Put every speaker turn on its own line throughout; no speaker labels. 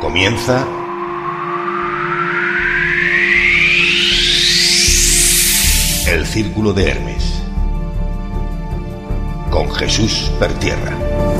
Comienza El Círculo de Hermes con Jesús Pertierra.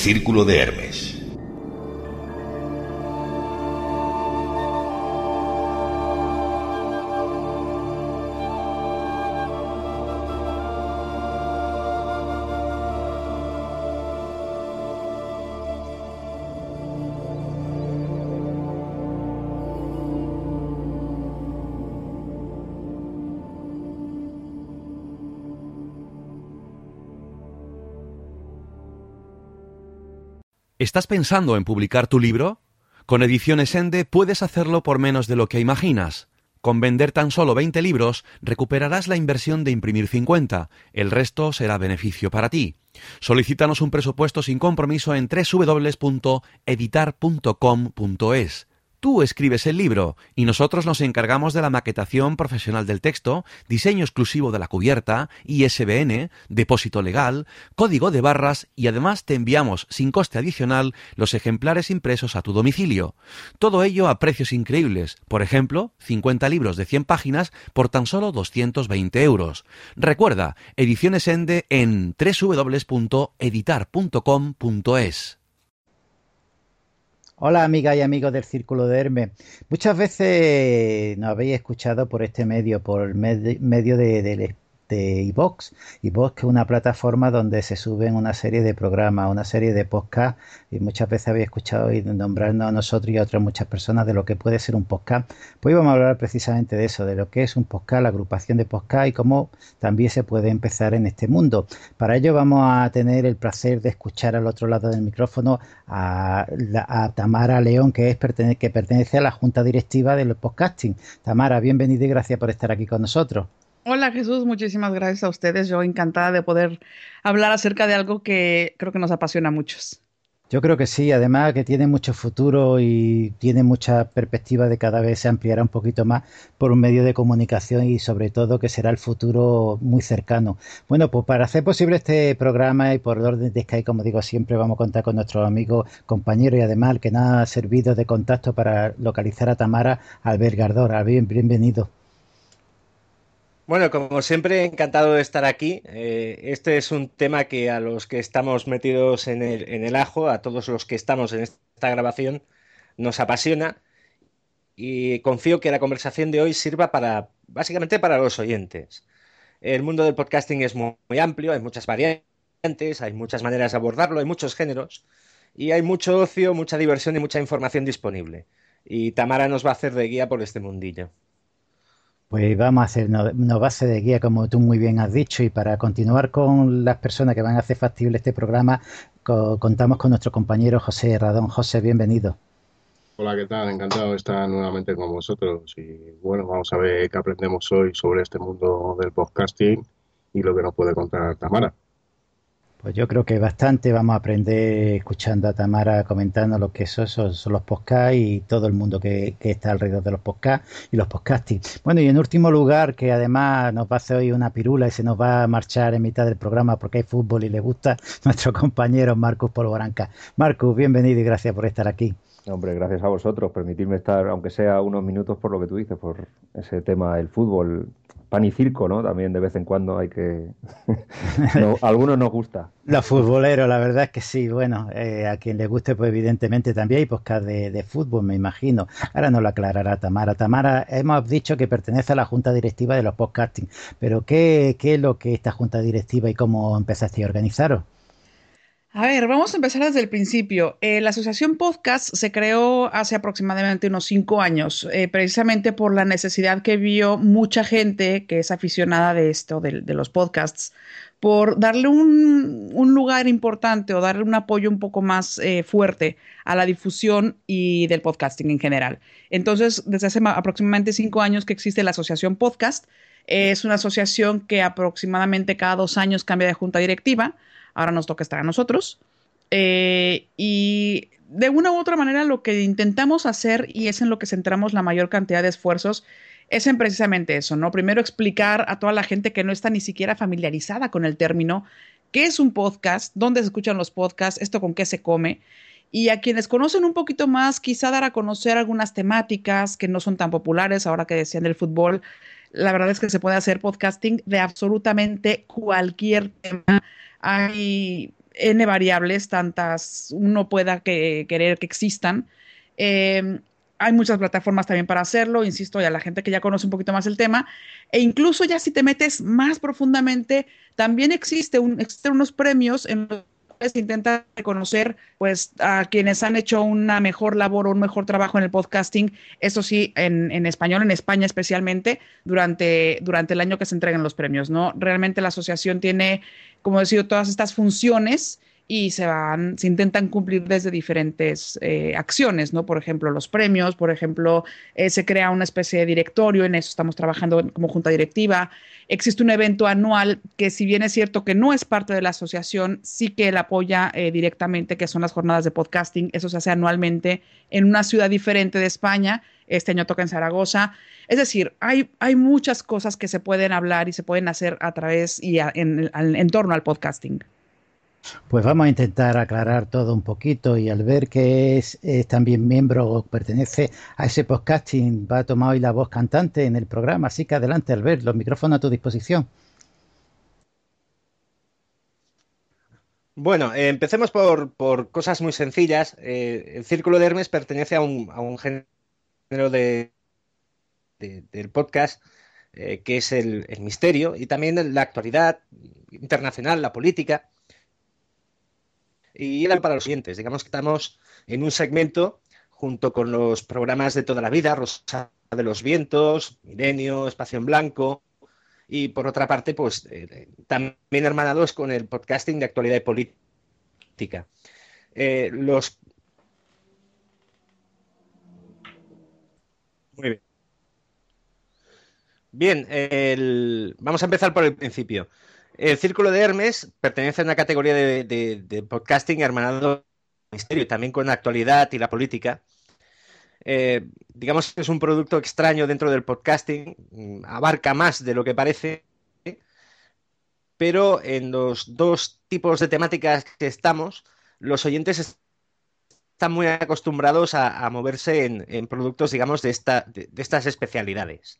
Círculo de Hermes.
¿Estás pensando en publicar tu libro? Con Ediciones Ende puedes hacerlo por menos de lo que imaginas. Con vender tan solo 20 libros recuperarás la inversión de imprimir 50. El resto será beneficio para ti. Solicítanos un presupuesto sin compromiso en www.editar.com.es. Tú escribes el libro y nosotros nos encargamos de la maquetación profesional del texto, diseño exclusivo de la cubierta, ISBN, depósito legal, código de barras y además te enviamos sin coste adicional los ejemplares impresos a tu domicilio. Todo ello a precios increíbles, por ejemplo, 50 libros de 100 páginas por tan solo 220 euros. Recuerda, Ediciones Ende en www.editar.com.es.
Hola amigas y amigos del Círculo de Hermes. Muchas veces nos habéis escuchado por este medio, por el medio de, de, de iVox. iVox que es una plataforma donde se suben una serie de programas, una serie de podcasts y muchas veces habéis escuchado y nombrarnos a nosotros y a otras muchas personas de lo que puede ser un podcast. Pues vamos a hablar precisamente de eso, de lo que es un podcast, la agrupación de podcast y cómo también se puede empezar en este mundo. Para ello vamos a tener el placer de escuchar al otro lado del micrófono a, a Tamara León, que, es, que pertenece a la Junta Directiva del Podcasting. Tamara, bienvenida y gracias por estar aquí con nosotros.
Hola Jesús, muchísimas gracias a ustedes. Yo encantada de poder hablar acerca de algo que creo que nos apasiona a muchos.
Yo creo que sí, además que tiene mucho futuro y tiene mucha perspectiva de cada vez se ampliará un poquito más por un medio de comunicación y sobre todo que será el futuro muy cercano. Bueno, pues para hacer posible este programa y por orden de Skype, como digo siempre, vamos a contar con nuestros amigos, compañeros y además que nos ha servido de contacto para localizar a Tamara Albert Gardor. bienvenido.
Bueno, como siempre, encantado de estar aquí. Eh, este es un tema que a los que estamos metidos en el, en el ajo, a todos los que estamos en esta grabación, nos apasiona y confío que la conversación de hoy sirva para, básicamente, para los oyentes. El mundo del podcasting es muy, muy amplio, hay muchas variantes, hay muchas maneras de abordarlo, hay muchos géneros y hay mucho ocio, mucha diversión y mucha información disponible. Y Tamara nos va a hacer de guía por este mundillo.
Pues vamos a hacer una base de guía, como tú muy bien has dicho, y para continuar con las personas que van a hacer factible este programa, contamos con nuestro compañero José Radón. José, bienvenido.
Hola, ¿qué tal? Encantado de estar nuevamente con vosotros. Y bueno, vamos a ver qué aprendemos hoy sobre este mundo del podcasting y lo que nos puede contar Tamara.
Pues yo creo que bastante vamos a aprender escuchando a Tamara comentando lo que son, son, los podcasts y todo el mundo que, está alrededor de los podcasts y los podcasting. Bueno, y en último lugar, que además nos va a hacer hoy una pirula y se nos va a marchar en mitad del programa porque hay fútbol y le gusta nuestro compañero Marcus Polvoranca. Marcus, bienvenido y gracias por estar aquí.
Hombre, gracias a vosotros. Permitirme estar, aunque sea unos minutos por lo que tú dices, por ese tema del fútbol pan y circo, ¿no? También de vez en cuando hay que... a algunos nos gusta.
Los futboleros, la verdad es que sí. Bueno, eh, a quien le guste, pues evidentemente también hay podcast de, fútbol, me imagino. Ahora nos lo aclarará Tamara. Tamara, hemos dicho que pertenece a la junta directiva de los podcasting, pero ¿qué, qué es lo que esta junta directiva y cómo empezaste a organizaros?
A ver, vamos a empezar desde el principio. Eh, la Asociación Podcast se creó hace aproximadamente unos cinco años, eh, precisamente por la necesidad que vio mucha gente que es aficionada de esto, de, los podcasts, por darle un, lugar importante o darle un apoyo un poco más eh, fuerte a la difusión y del podcasting en general. Entonces, desde hace aproximadamente cinco años que existe la Asociación Podcast, es una asociación que aproximadamente cada dos años cambia de junta directiva ahora nos toca estar a nosotros. Eh, y de una u otra manera lo que intentamos hacer y es en lo que centramos la mayor cantidad de esfuerzos es en precisamente eso, ¿no? Primero explicar a toda la gente que no está ni siquiera familiarizada con el término, qué es un podcast, dónde se escuchan los podcasts, esto con qué se come. Y a quienes conocen un poquito más, quizá dar a conocer algunas temáticas que no son tan populares, ahora que decían del fútbol, la verdad es que se puede hacer podcasting de absolutamente cualquier tema hay N variables, tantas uno pueda querer que existan. Em, hay muchas plataformas también para hacerlo, insisto, y a la gente que ya conoce un poquito más el tema. E incluso ya si te metes más profundamente, también existe un, existen unos premios en los intenta reconocer pues a quienes han hecho una mejor labor o un mejor trabajo en el podcasting, eso sí, en, en español, en España especialmente, durante, durante el año que se entreguen los premios, ¿no? Realmente la asociación tiene, como decía, todas estas funciones y se van, se intentan cumplir desde diferentes eh, acciones, ¿no? Por ejemplo, los premios, por ejemplo, eh, se crea una especie de directorio, en eso estamos trabajando como junta directiva. Existe un evento anual que, si bien es cierto que no es parte de la asociación, sí que la apoya eh, directamente, que son las jornadas de podcasting. Eso se hace anualmente en una ciudad diferente de España. Este año toca en Zaragoza. Es decir, hay, hay muchas cosas que se pueden hablar y se pueden hacer a través y en torno al podcasting.
Pues vamos a intentar aclarar todo un poquito y al ver que es, también miembro o pertenece a ese podcasting, va a tomar hoy la voz cantante en el programa. Así que adelante, Albert, los micrófonos a tu disposición.
Bueno, eh, empecemos por, cosas muy sencillas. Eh, el Círculo de Hermes pertenece a un, género de, del podcast eh, que es el misterio y también la actualidad internacional, la política y eran para los siguientes. Digamos que estamos en un segmento junto con los programas de toda la vida, Rosa de los Vientos, Milenio, Espacio en Blanco, y por otra parte, pues eh, también hermanados con el podcasting de actualidad y política. Eh, los. Muy bien. Bien, vamos a empezar por el principio. El Círculo de Hermes pertenece a una categoría de, podcasting hermanado misterio, también con la actualidad y la política. Eh, digamos que es un producto extraño dentro del podcasting, mm, abarca más de lo que parece, pero en los dos tipos de temáticas que estamos, los oyentes están muy acostumbrados a, moverse en, productos, digamos, de, estas especialidades.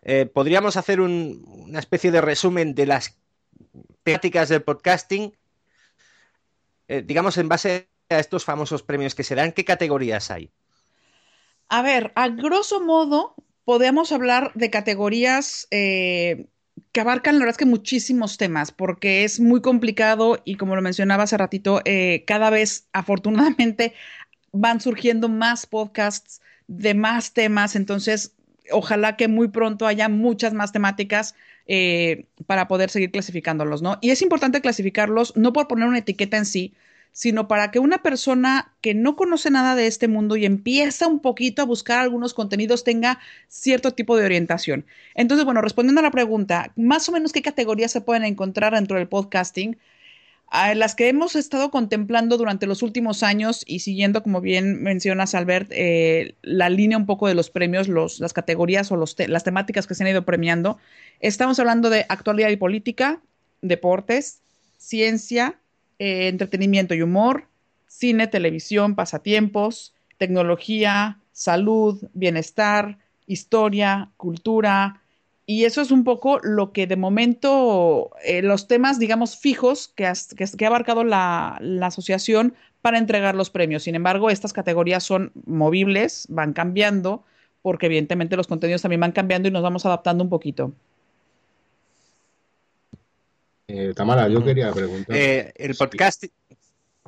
Eh, podríamos hacer una especie de resumen de las temáticas del podcasting, eh, digamos, en base a estos famosos premios que se dan, ¿qué categorías hay?
A ver, a grosso modo, podemos hablar de categorías eh, que abarcan, la verdad es que muchísimos temas, porque es muy complicado y como lo mencionaba hace ratito, eh, cada vez afortunadamente van surgiendo más podcasts de más temas, entonces ojalá que muy pronto haya muchas más temáticas eh, para poder seguir clasificándolos, ¿no? Y es importante clasificarlos no por poner una etiqueta en sí, sino para que una persona que no conoce nada de este mundo y empieza un poquito a buscar algunos contenidos tenga cierto tipo de orientación. Entonces, bueno, respondiendo a la pregunta, más o menos qué categorías se pueden encontrar dentro del podcasting. A las que hemos estado contemplando durante los últimos años y siguiendo, como bien mencionas, Albert, eh, la línea un poco de los premios, los, las categorías o los las temáticas que se han ido premiando. Estamos hablando de actualidad y política, deportes, ciencia, eh, entretenimiento y humor, cine, televisión, pasatiempos, tecnología, salud, bienestar, historia, cultura, y eso es un poco lo que de momento, eh, los temas, digamos, fijos que, que, ha abarcado la, la, asociación para entregar los premios. Sin embargo, estas categorías son movibles, van cambiando, porque evidentemente los contenidos también van cambiando y nos vamos adaptando un poquito.
Eh, Tamara, yo quería preguntar.
Eh, el podcast.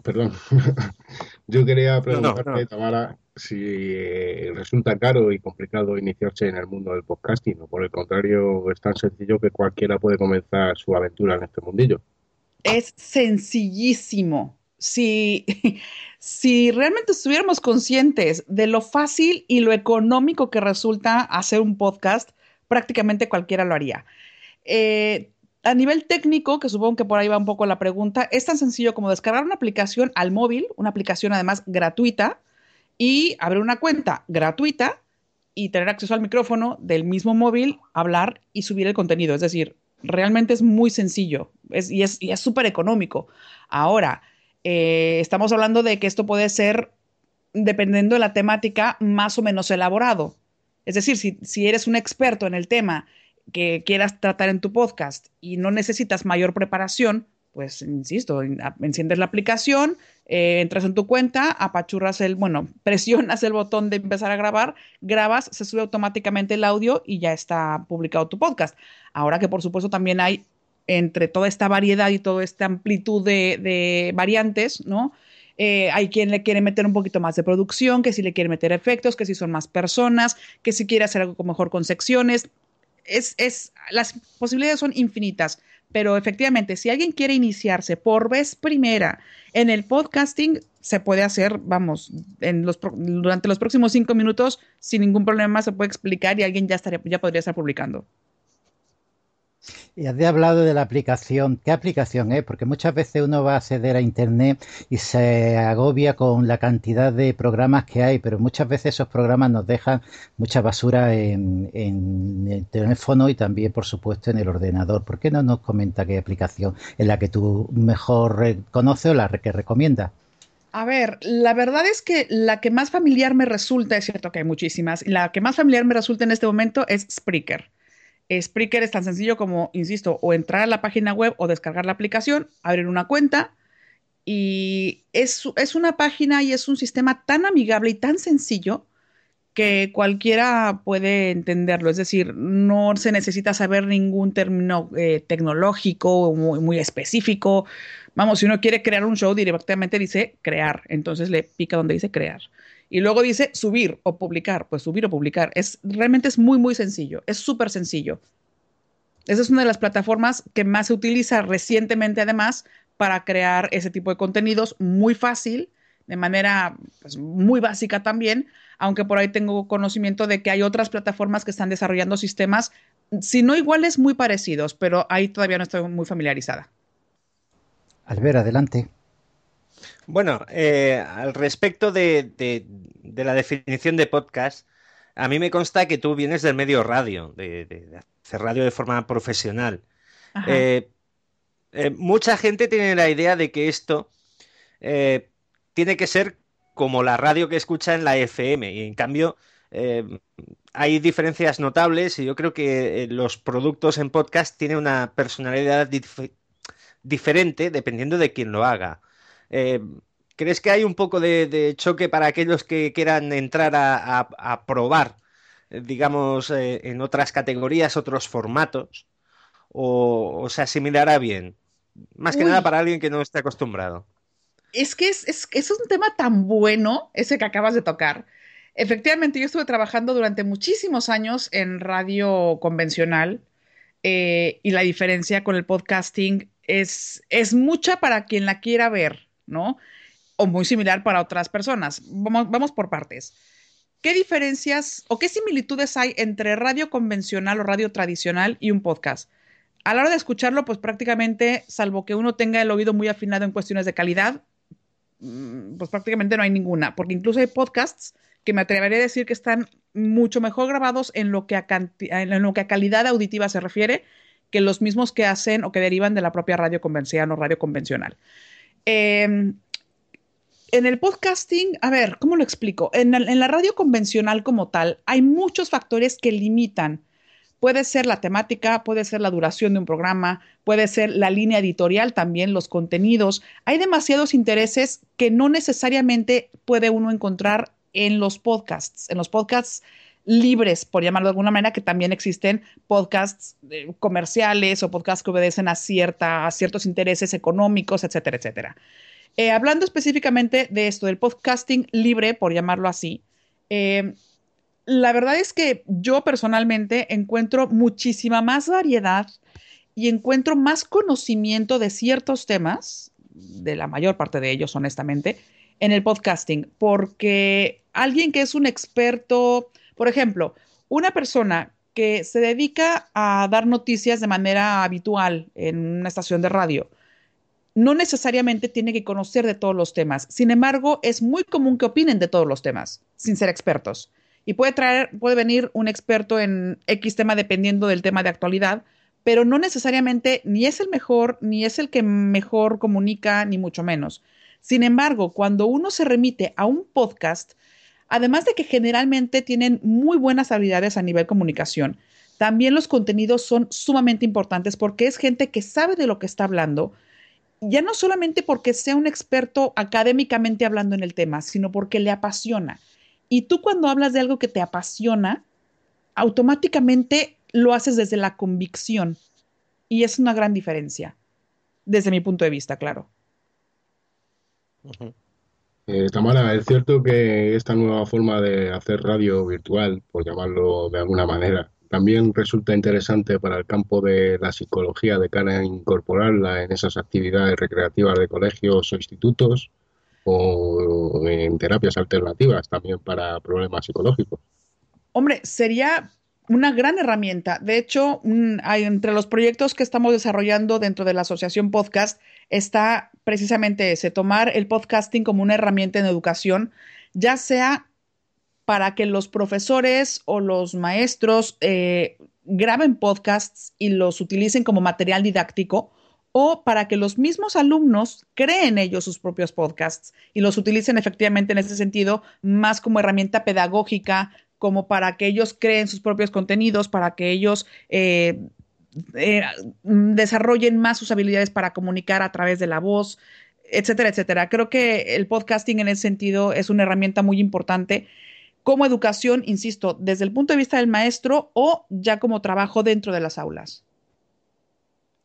Perdón. yo quería preguntarte, Tamara, si eh, resulta caro y complicado iniciarse en el mundo del podcasting o por el contrario es tan sencillo que cualquiera puede comenzar su aventura en este mundillo.
Es sencillísimo. Si, si realmente estuviéramos conscientes de lo fácil y lo económico que resulta hacer un podcast, prácticamente cualquiera lo haría. Eh, a nivel técnico, que supongo que por ahí va un poco la pregunta, es tan sencillo como descargar una aplicación al móvil, una aplicación además gratuita, y abrir una cuenta gratuita y tener acceso al micrófono del mismo móvil, hablar y subir el contenido. Es decir, realmente es muy sencillo y es súper económico. Ahora, eh, estamos hablando de que esto puede ser, dependiendo de la temática, más o menos elaborado. Es decir, si, si eres un experto en el tema que quieras tratar en tu podcast y no necesitas mayor preparación, pues insisto, enciendes la aplicación, eh, entras en tu cuenta, apachurras el, bueno, presionas el botón de empezar a grabar, grabas, se sube automáticamente el audio y ya está publicado tu podcast. Ahora que por supuesto también hay entre toda esta variedad y toda esta amplitud de, variantes, ¿no? Eh, hay quien le quiere meter un poquito más de producción, que si le quiere meter efectos, que si son más personas, que si quiere hacer algo mejor con secciones. Es, es, las posibilidades son infinitas. Pero efectivamente, si alguien quiere iniciarse por vez primera en el podcasting, se puede hacer, vamos, en los, durante los próximos cinco minutos, sin ningún problema se puede explicar y alguien ya, estaría, ya podría estar publicando.
Y has hablado de la aplicación. ¿Qué aplicación es? Porque muchas veces uno va a acceder a Internet y se agobia con la cantidad de programas que hay, pero muchas veces esos programas nos dejan mucha basura en, el teléfono y también, por supuesto, en el ordenador. ¿Por qué no nos comenta qué aplicación es la que tú mejor conoces o la que recomiendas?
A ver, la verdad es que la que más familiar me resulta, es cierto que hay muchísimas, la que más familiar me resulta en este momento es Spreaker. Spreaker es tan sencillo como, insisto, o entrar a la página web o descargar la aplicación, abrir una cuenta y es, es una página y es un sistema tan amigable y tan sencillo que cualquiera puede entenderlo. Es decir, no se necesita saber ningún término eh, tecnológico muy, muy, específico. Vamos, si uno quiere crear un show, directamente dice crear. Entonces le pica donde dice crear. Y luego dice subir o publicar, pues subir o publicar. Es, realmente es muy, muy sencillo, es súper sencillo. Esa es una de las plataformas que más se utiliza recientemente además para crear ese tipo de contenidos muy fácil, de manera pues, muy básica también, aunque por ahí tengo conocimiento de que hay otras plataformas que están desarrollando sistemas, si no iguales, muy parecidos, pero ahí todavía no estoy muy familiarizada.
Albert, adelante.
Bueno, eh, al respecto de, la definición de podcast, a mí me consta que tú vienes del medio radio, de, hacer radio de forma profesional. Eh, eh, mucha gente tiene la idea de que esto tiene que ser como la radio que escucha en la FM, y en cambio hay diferencias notables y yo creo que los productos en podcast tienen una personalidad diferente dependiendo de quién lo haga. Eh, ¿Crees que hay un poco de, choque para aquellos que quieran entrar a, probar, eh, digamos, eh, en otras categorías, otros formatos? ¿O, se asimilará bien? Más que nada para alguien que no esté acostumbrado.
Es que es, es, un tema tan bueno ese que acabas de tocar. Efectivamente, yo estuve trabajando durante muchísimos años en radio convencional y la diferencia con el podcasting es, es mucha para quien la quiera ver. O muy similar para otras personas. Vamos, por partes. ¿Qué diferencias o qué similitudes hay entre radio convencional o radio tradicional y un podcast? a la hora de escucharlo, pues prácticamente, salvo que uno tenga el oído muy afinado en cuestiones de calidad, mm, pues prácticamente no hay ninguna, porque incluso hay podcasts que me atrevería a decir que están mucho mejor grabados en lo que a calidad auditiva se refiere que los mismos que hacen o que derivan de la propia radio convencional o radio convencional. Em, en el podcasting, a ver, ¿cómo lo explico? En, en, la radio convencional como tal, hay muchos factores que limitan. Puede ser la temática, puede ser la duración de un programa, puede ser la línea editorial también, los contenidos. Hay demasiados intereses que no necesariamente puede uno encontrar en los podcasts. En los podcasts libres, por llamarlo de alguna manera, que también existen podcasts eh, comerciales o podcasts que obedecen a, cierta, a ciertos intereses económicos, etcétera, etcétera. Eh, hablando específicamente de esto, del podcasting libre, por llamarlo así, eh, la verdad es que yo personalmente encuentro muchísima más variedad y encuentro más conocimiento de ciertos temas, de la mayor parte de ellos, honestamente, en el podcasting, porque alguien que es un experto, por ejemplo, una persona que se dedica a dar noticias de manera habitual en una estación de radio, no necesariamente tiene que conocer de todos los temas. Sin embargo, es muy común que opinen de todos los temas, sin ser expertos. Y puede traer, puede venir un experto en X tema dependiendo del tema de actualidad, pero no necesariamente ni es el mejor, ni es el que mejor comunica, ni mucho menos. Sin embargo, cuando uno se remite a un podcast, además de que generalmente tienen muy buenas habilidades a nivel comunicación, también los contenidos son sumamente importantes porque es gente que sabe de lo que está hablando, ya no solamente porque sea un experto académicamente hablando en el tema, sino porque le apasiona. Y tú cuando hablas de algo que te apasiona, automáticamente lo haces desde la convicción. Y es una gran diferencia, desde mi punto de vista, claro.
Eh, Tamara, es cierto que esta nueva forma de hacer radio virtual, por llamarlo de alguna manera, también resulta interesante para el campo de la psicología de cara a incorporarla en esas actividades recreativas de colegios o institutos o en terapias alternativas también para problemas psicológicos.
Hombre, sería una gran herramienta. De hecho, hay, entre los proyectos que estamos desarrollando dentro de la Asociación Podcast está precisamente ese, tomar el podcasting como una herramienta en educación, ya sea para que los profesores o los maestros eh, graben podcasts y los utilicen como material didáctico o para que los mismos alumnos creen ellos sus propios podcasts y los utilicen efectivamente en ese sentido más como herramienta pedagógica, como para que ellos creen sus propios contenidos, para que ellos eh, eh, desarrollen más sus habilidades para comunicar a través de la voz, etcétera, etcétera. Creo que el podcasting en ese sentido es una herramienta muy importante como educación, insisto, desde el punto de vista del maestro o ya como trabajo dentro de las aulas.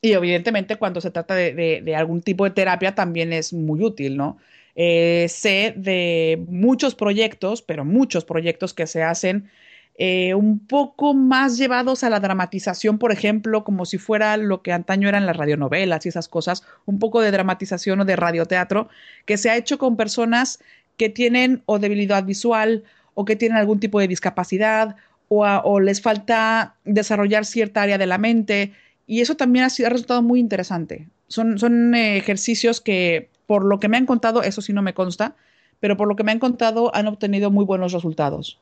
Y evidentemente cuando se trata de, algún tipo de terapia también es muy útil, ¿no? Eh, sé de muchos proyectos, pero muchos proyectos que se hacen eh, un poco más llevados a la dramatización, por ejemplo, como si fuera lo que antaño eran las radionovelas y esas cosas, un poco de dramatización o de radioteatro, que se ha hecho con personas que tienen o debilidad visual o que tienen algún tipo de discapacidad o, les falta desarrollar cierta área de la mente. Y eso también ha, sido, resultado muy interesante. Son, son eh, ejercicios que, por lo que me han contado, eso sí no me consta, pero por lo que me han contado han obtenido muy buenos resultados.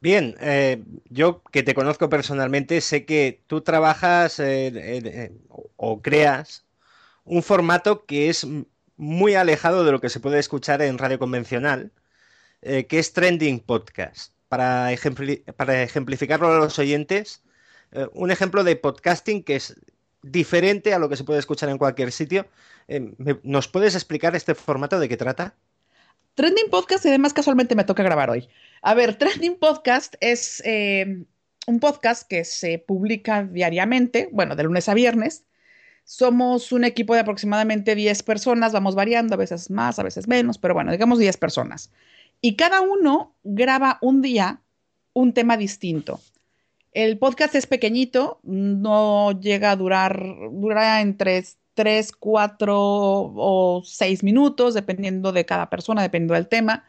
Bien, eh, yo que te conozco personalmente, sé que tú trabajas eh, o creas un formato que es muy alejado de lo que se puede escuchar en radio convencional, eh, que es Trending Podcast. Para, ejemplificarlo a los oyentes, un ejemplo de podcasting que es diferente a lo que se puede escuchar en cualquier sitio. Eh, ¿Nos puedes explicar este formato de qué trata?
Trending Podcast, además casualmente me toca grabar hoy. A ver, Trending Podcast es un podcast que se publica diariamente, bueno, de lunes a viernes, somos un equipo de aproximadamente 10 personas, vamos variando, a veces más, a veces menos, pero bueno, digamos 10 personas. Y cada uno graba un día un tema distinto. El podcast es pequeñito, no llega a durar, durará entre 3, 4 o 6 minutos, dependiendo de cada persona, dependiendo del tema.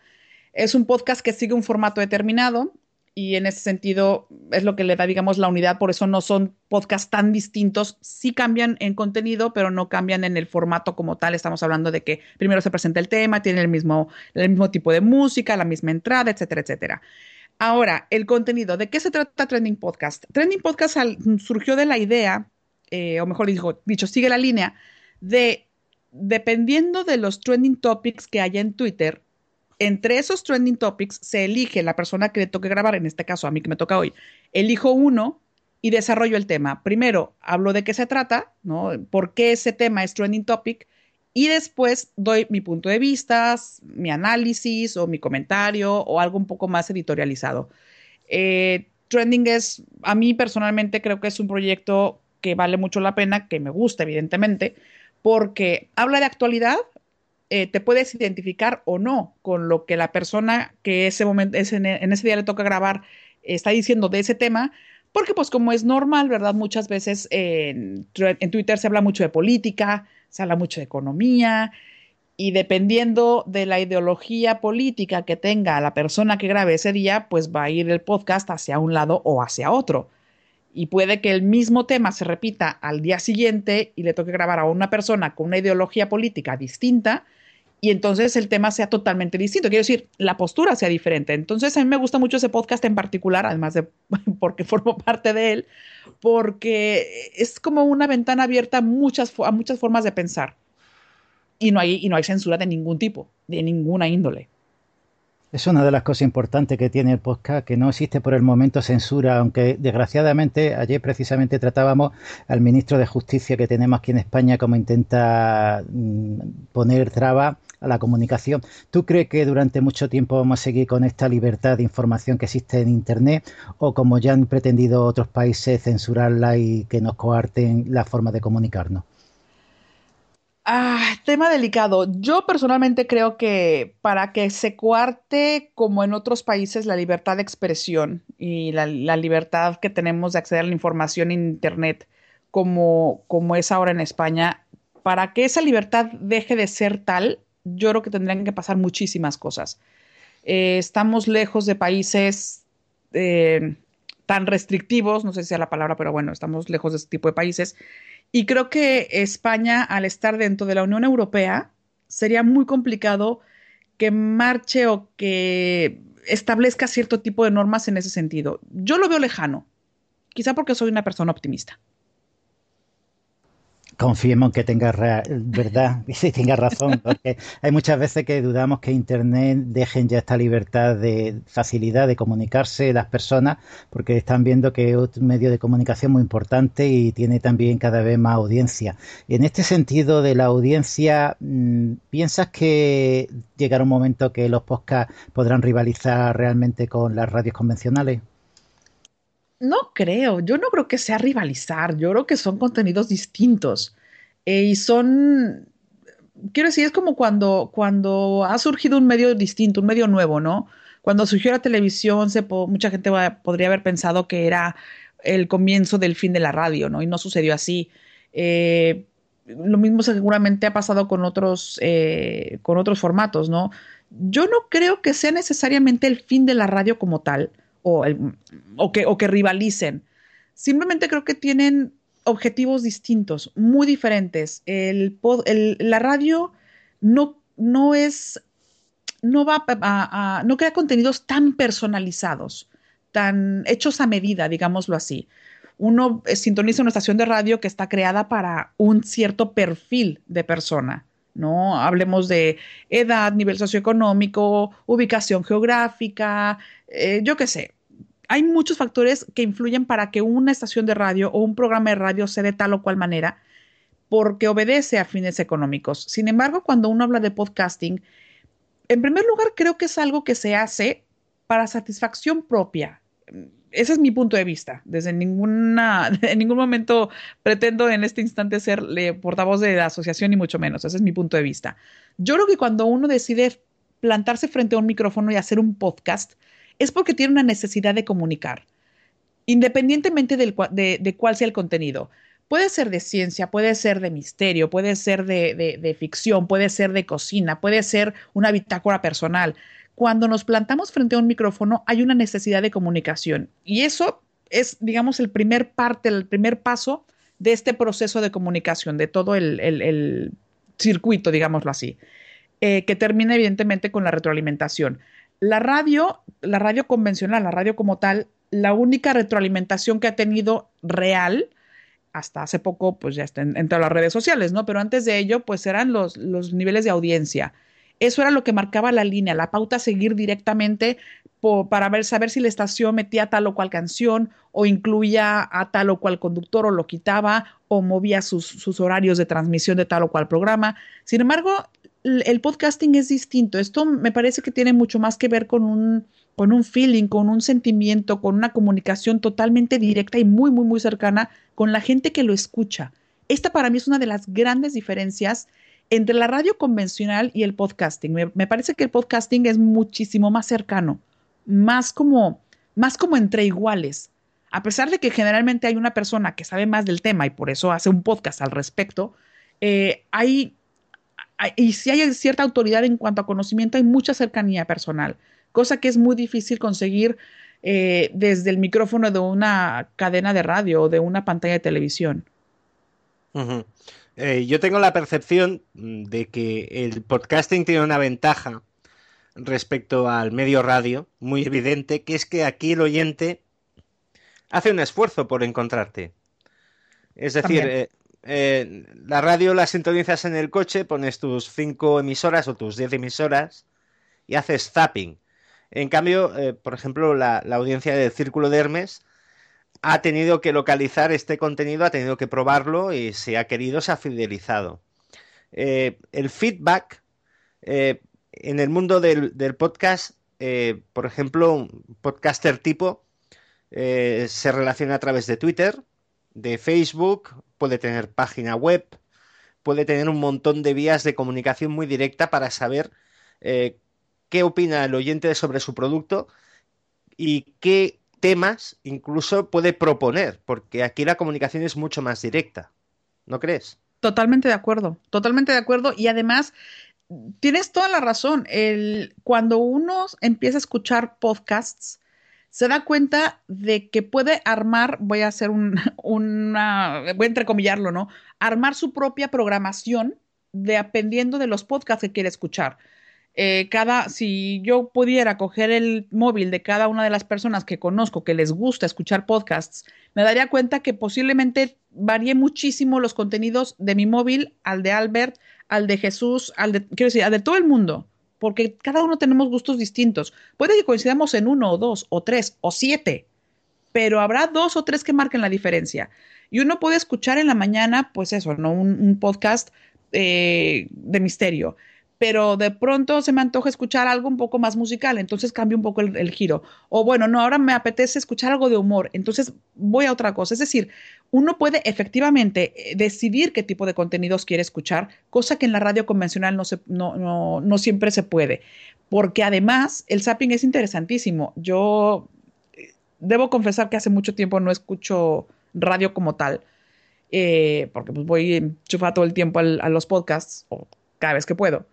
Es un podcast que sigue un formato determinado y en ese sentido es lo que le da, digamos, la unidad, por eso no son podcasts tan distintos, sí cambian en contenido, pero no cambian en el formato como tal, estamos hablando de que primero se presenta el tema, tiene el mismo, el mismo tipo de música, la misma entrada, etcétera, etcétera. Ahora, el contenido, ¿de qué se trata Trending Podcast? Trending Podcast surgió de la idea, eh, o mejor dicho, dicho, sigue la línea de, dependiendo de los trending topics que haya en Twitter, entre esos trending topics se elige la persona que le toque grabar, en este caso a mí que me toca hoy, elijo uno y desarrollo el tema. Primero hablo de qué se trata, ¿no? ¿Por qué ese tema es trending topic? Y después doy mi punto de vista, mi análisis o mi comentario o algo un poco más editorializado. Eh, trending es, a mí personalmente creo que es un proyecto que vale mucho la pena, que me gusta evidentemente, porque habla de actualidad, eh, te puedes identificar o no con lo que la persona que ese momento, en ese día le toca grabar está diciendo de ese tema, porque pues como es normal, ¿verdad? Muchas veces en, Twitter se habla mucho de política, se habla mucho de economía, y dependiendo de la ideología política que tenga la persona que grabe ese día, pues va a ir el podcast hacia un lado o hacia otro y puede que el mismo tema se repita al día siguiente y le toque grabar a una persona con una ideología política distinta y entonces el tema sea totalmente distinto. Quiero decir, la postura sea diferente. Entonces a mí me gusta mucho ese podcast en particular, además de porque formo parte de él, porque es como una ventana abierta a muchas, a muchas formas de pensar. Y no, hay, y no hay censura de ningún tipo, de ninguna índole.
Es una de las cosas importantes que tiene el podcast, que no existe por el momento censura, aunque desgraciadamente ayer precisamente tratábamos al ministro de Justicia que tenemos aquí en España como intenta mm, poner traba a la comunicación. ¿Tú crees que durante mucho tiempo vamos a seguir con esta libertad de información que existe en Internet o como ya han pretendido otros países censurarla y que nos coarten la forma de comunicarnos?
Ah, tema delicado. Yo personalmente creo que para que se cuarte, como en otros países, la libertad de expresión y la, libertad que tenemos de acceder a la información en Internet, como, como es ahora en España, para que esa libertad deje de ser tal, yo creo que tendrían que pasar muchísimas cosas. Eh, estamos lejos de países eh, tan restrictivos, no sé si sea la palabra, pero bueno, estamos lejos de ese tipo de países y creo que España, al estar dentro de la Unión Europea, sería muy complicado que marche o que establezca cierto tipo de normas en ese sentido. Yo lo veo lejano, quizá porque soy una persona optimista.
Confiemos en que tenga verdad y si tenga razón, porque hay muchas veces que dudamos que Internet dejen ya esta libertad de facilidad de comunicarse las personas, porque están viendo que es un medio de comunicación muy importante y tiene también cada vez más audiencia. En este sentido de la audiencia, mm, ¿piensas que llegará un momento que los podcasts podrán rivalizar realmente con las radios convencionales?
No creo, yo no creo que sea rivalizar, yo creo que son contenidos distintos eh, y son, quiero decir, es como cuando, cuando ha surgido un medio distinto, un medio nuevo, ¿no? Cuando surgió la televisión, se mucha gente podría haber pensado que era el comienzo del fin de la radio, ¿no? Y no sucedió así. Eh, lo mismo seguramente ha pasado con otros, eh, con otros formatos, ¿no? Yo no creo que sea necesariamente el fin de la radio como tal o, o, que, o que rivalicen. Simplemente creo que tienen objetivos distintos, muy diferentes. El, la radio no, no es, no va a, no crea contenidos tan personalizados, tan hechos a medida, digámoslo así. Uno eh, sintoniza una estación de radio que está creada para un cierto perfil de persona. ¿No? Hablemos de edad, nivel socioeconómico, ubicación geográfica, eh, yo qué sé. Hay muchos factores que influyen para que una estación de radio o un programa de radio sea de tal o cual manera, porque obedece a fines económicos. Sin embargo, cuando uno habla de podcasting, en primer lugar creo que es algo que se hace para satisfacción propia ese es mi punto de vista. Desde ninguna, en ningún momento pretendo en este instante ser portavoz de la asociación, ni mucho menos. Ese es mi punto de vista. Yo creo que cuando uno decide plantarse frente a un micrófono y hacer un podcast, es porque tiene una necesidad de comunicar, independientemente de, de, cuál sea el contenido. Puede ser de ciencia, puede ser de misterio, puede ser de, de ficción, puede ser de cocina, puede ser una bitácora personal cuando nos plantamos frente a un micrófono hay una necesidad de comunicación y eso es, digamos, el primer parte, el primer paso de este proceso de comunicación, de todo el, circuito, digámoslo así, eh, que termina evidentemente con la retroalimentación. La radio, la radio convencional, la radio como tal, la única retroalimentación que ha tenido real, hasta hace poco, pues ya está en, todas las redes sociales, ¿no? Pero antes de ello, pues eran los niveles de audiencia. Eso era lo que marcaba la línea, la pauta a seguir directamente para ver, saber si la estación metía tal o cual canción o incluía a tal o cual conductor o lo quitaba o movía sus, horarios de transmisión de tal o cual programa. Sin embargo, el podcasting es distinto. Esto me parece que tiene mucho más que ver con un, con un feeling, con un sentimiento, con una comunicación totalmente directa y muy, muy, muy cercana con la gente que lo escucha. Esta para mí es una de las grandes diferencias entre la radio convencional y el podcasting. Me, parece que el podcasting es muchísimo más cercano, más como, más como entre iguales. A pesar de que generalmente hay una persona que sabe más del tema y por eso hace un podcast al respecto, eh, hay, y si hay cierta autoridad en cuanto a conocimiento, hay mucha cercanía personal cosa que es muy difícil conseguir eh, desde el micrófono de una cadena de radio o de una pantalla de televisión.
Eh, yo tengo la percepción de que el podcasting tiene una ventaja respecto al medio radio, muy evidente, que es que aquí el oyente hace un esfuerzo por encontrarte. Es decir, eh, la radio la sintonizas en el coche, pones tus cinco emisoras o tus diez emisoras y haces zapping. En cambio, eh, por ejemplo, la, audiencia del Círculo de Hermes ha tenido que localizar este contenido, ha tenido que probarlo y se ha querido, se ha fidelizado. Eh, el feedback eh, en el mundo del, podcast, por ejemplo, un podcaster tipo se relaciona a través de Twitter, de Facebook, puede tener página web, puede tener un montón de vías de comunicación muy directa para saber qué opina el oyente sobre su producto y qué temas incluso puede proponer, porque aquí la comunicación es mucho más directa. ¿No crees?
Totalmente de acuerdo, totalmente de acuerdo. Y además, tienes toda la razón. El, cuando uno empieza a escuchar podcasts, se da cuenta de que puede armar, voy a hacer un, una, voy a entrecomillarlo, ¿no? Armar su propia programación dependiendo de los podcasts que quiere escuchar. Eh, cada, si yo pudiera coger el móvil de cada una de las personas que conozco que les gusta escuchar podcasts, me daría cuenta que posiblemente varíe muchísimo los contenidos de mi móvil al de Albert, al de Jesús, al de, quiero decir, al de todo el mundo, porque cada uno tenemos gustos distintos. Puede que coincidamos en uno o dos o tres o siete, pero habrá dos o tres que marquen la diferencia. Y uno puede escuchar en la mañana, pues eso, ¿no? Un, podcast eh, de misterio pero de pronto se me antoja escuchar algo un poco más musical, entonces cambio un poco el, giro. O bueno, no, ahora me apetece escuchar algo de humor, entonces voy a otra cosa. Es decir, uno puede efectivamente eh, decidir qué tipo de contenidos quiere escuchar, cosa que en la radio convencional no, se, no, no, no siempre se puede, porque además el zapping es interesantísimo. Yo eh, debo confesar que hace mucho tiempo no escucho radio como tal. Eh, porque pues voy chufa todo el tiempo a los podcasts, o cada vez que puedo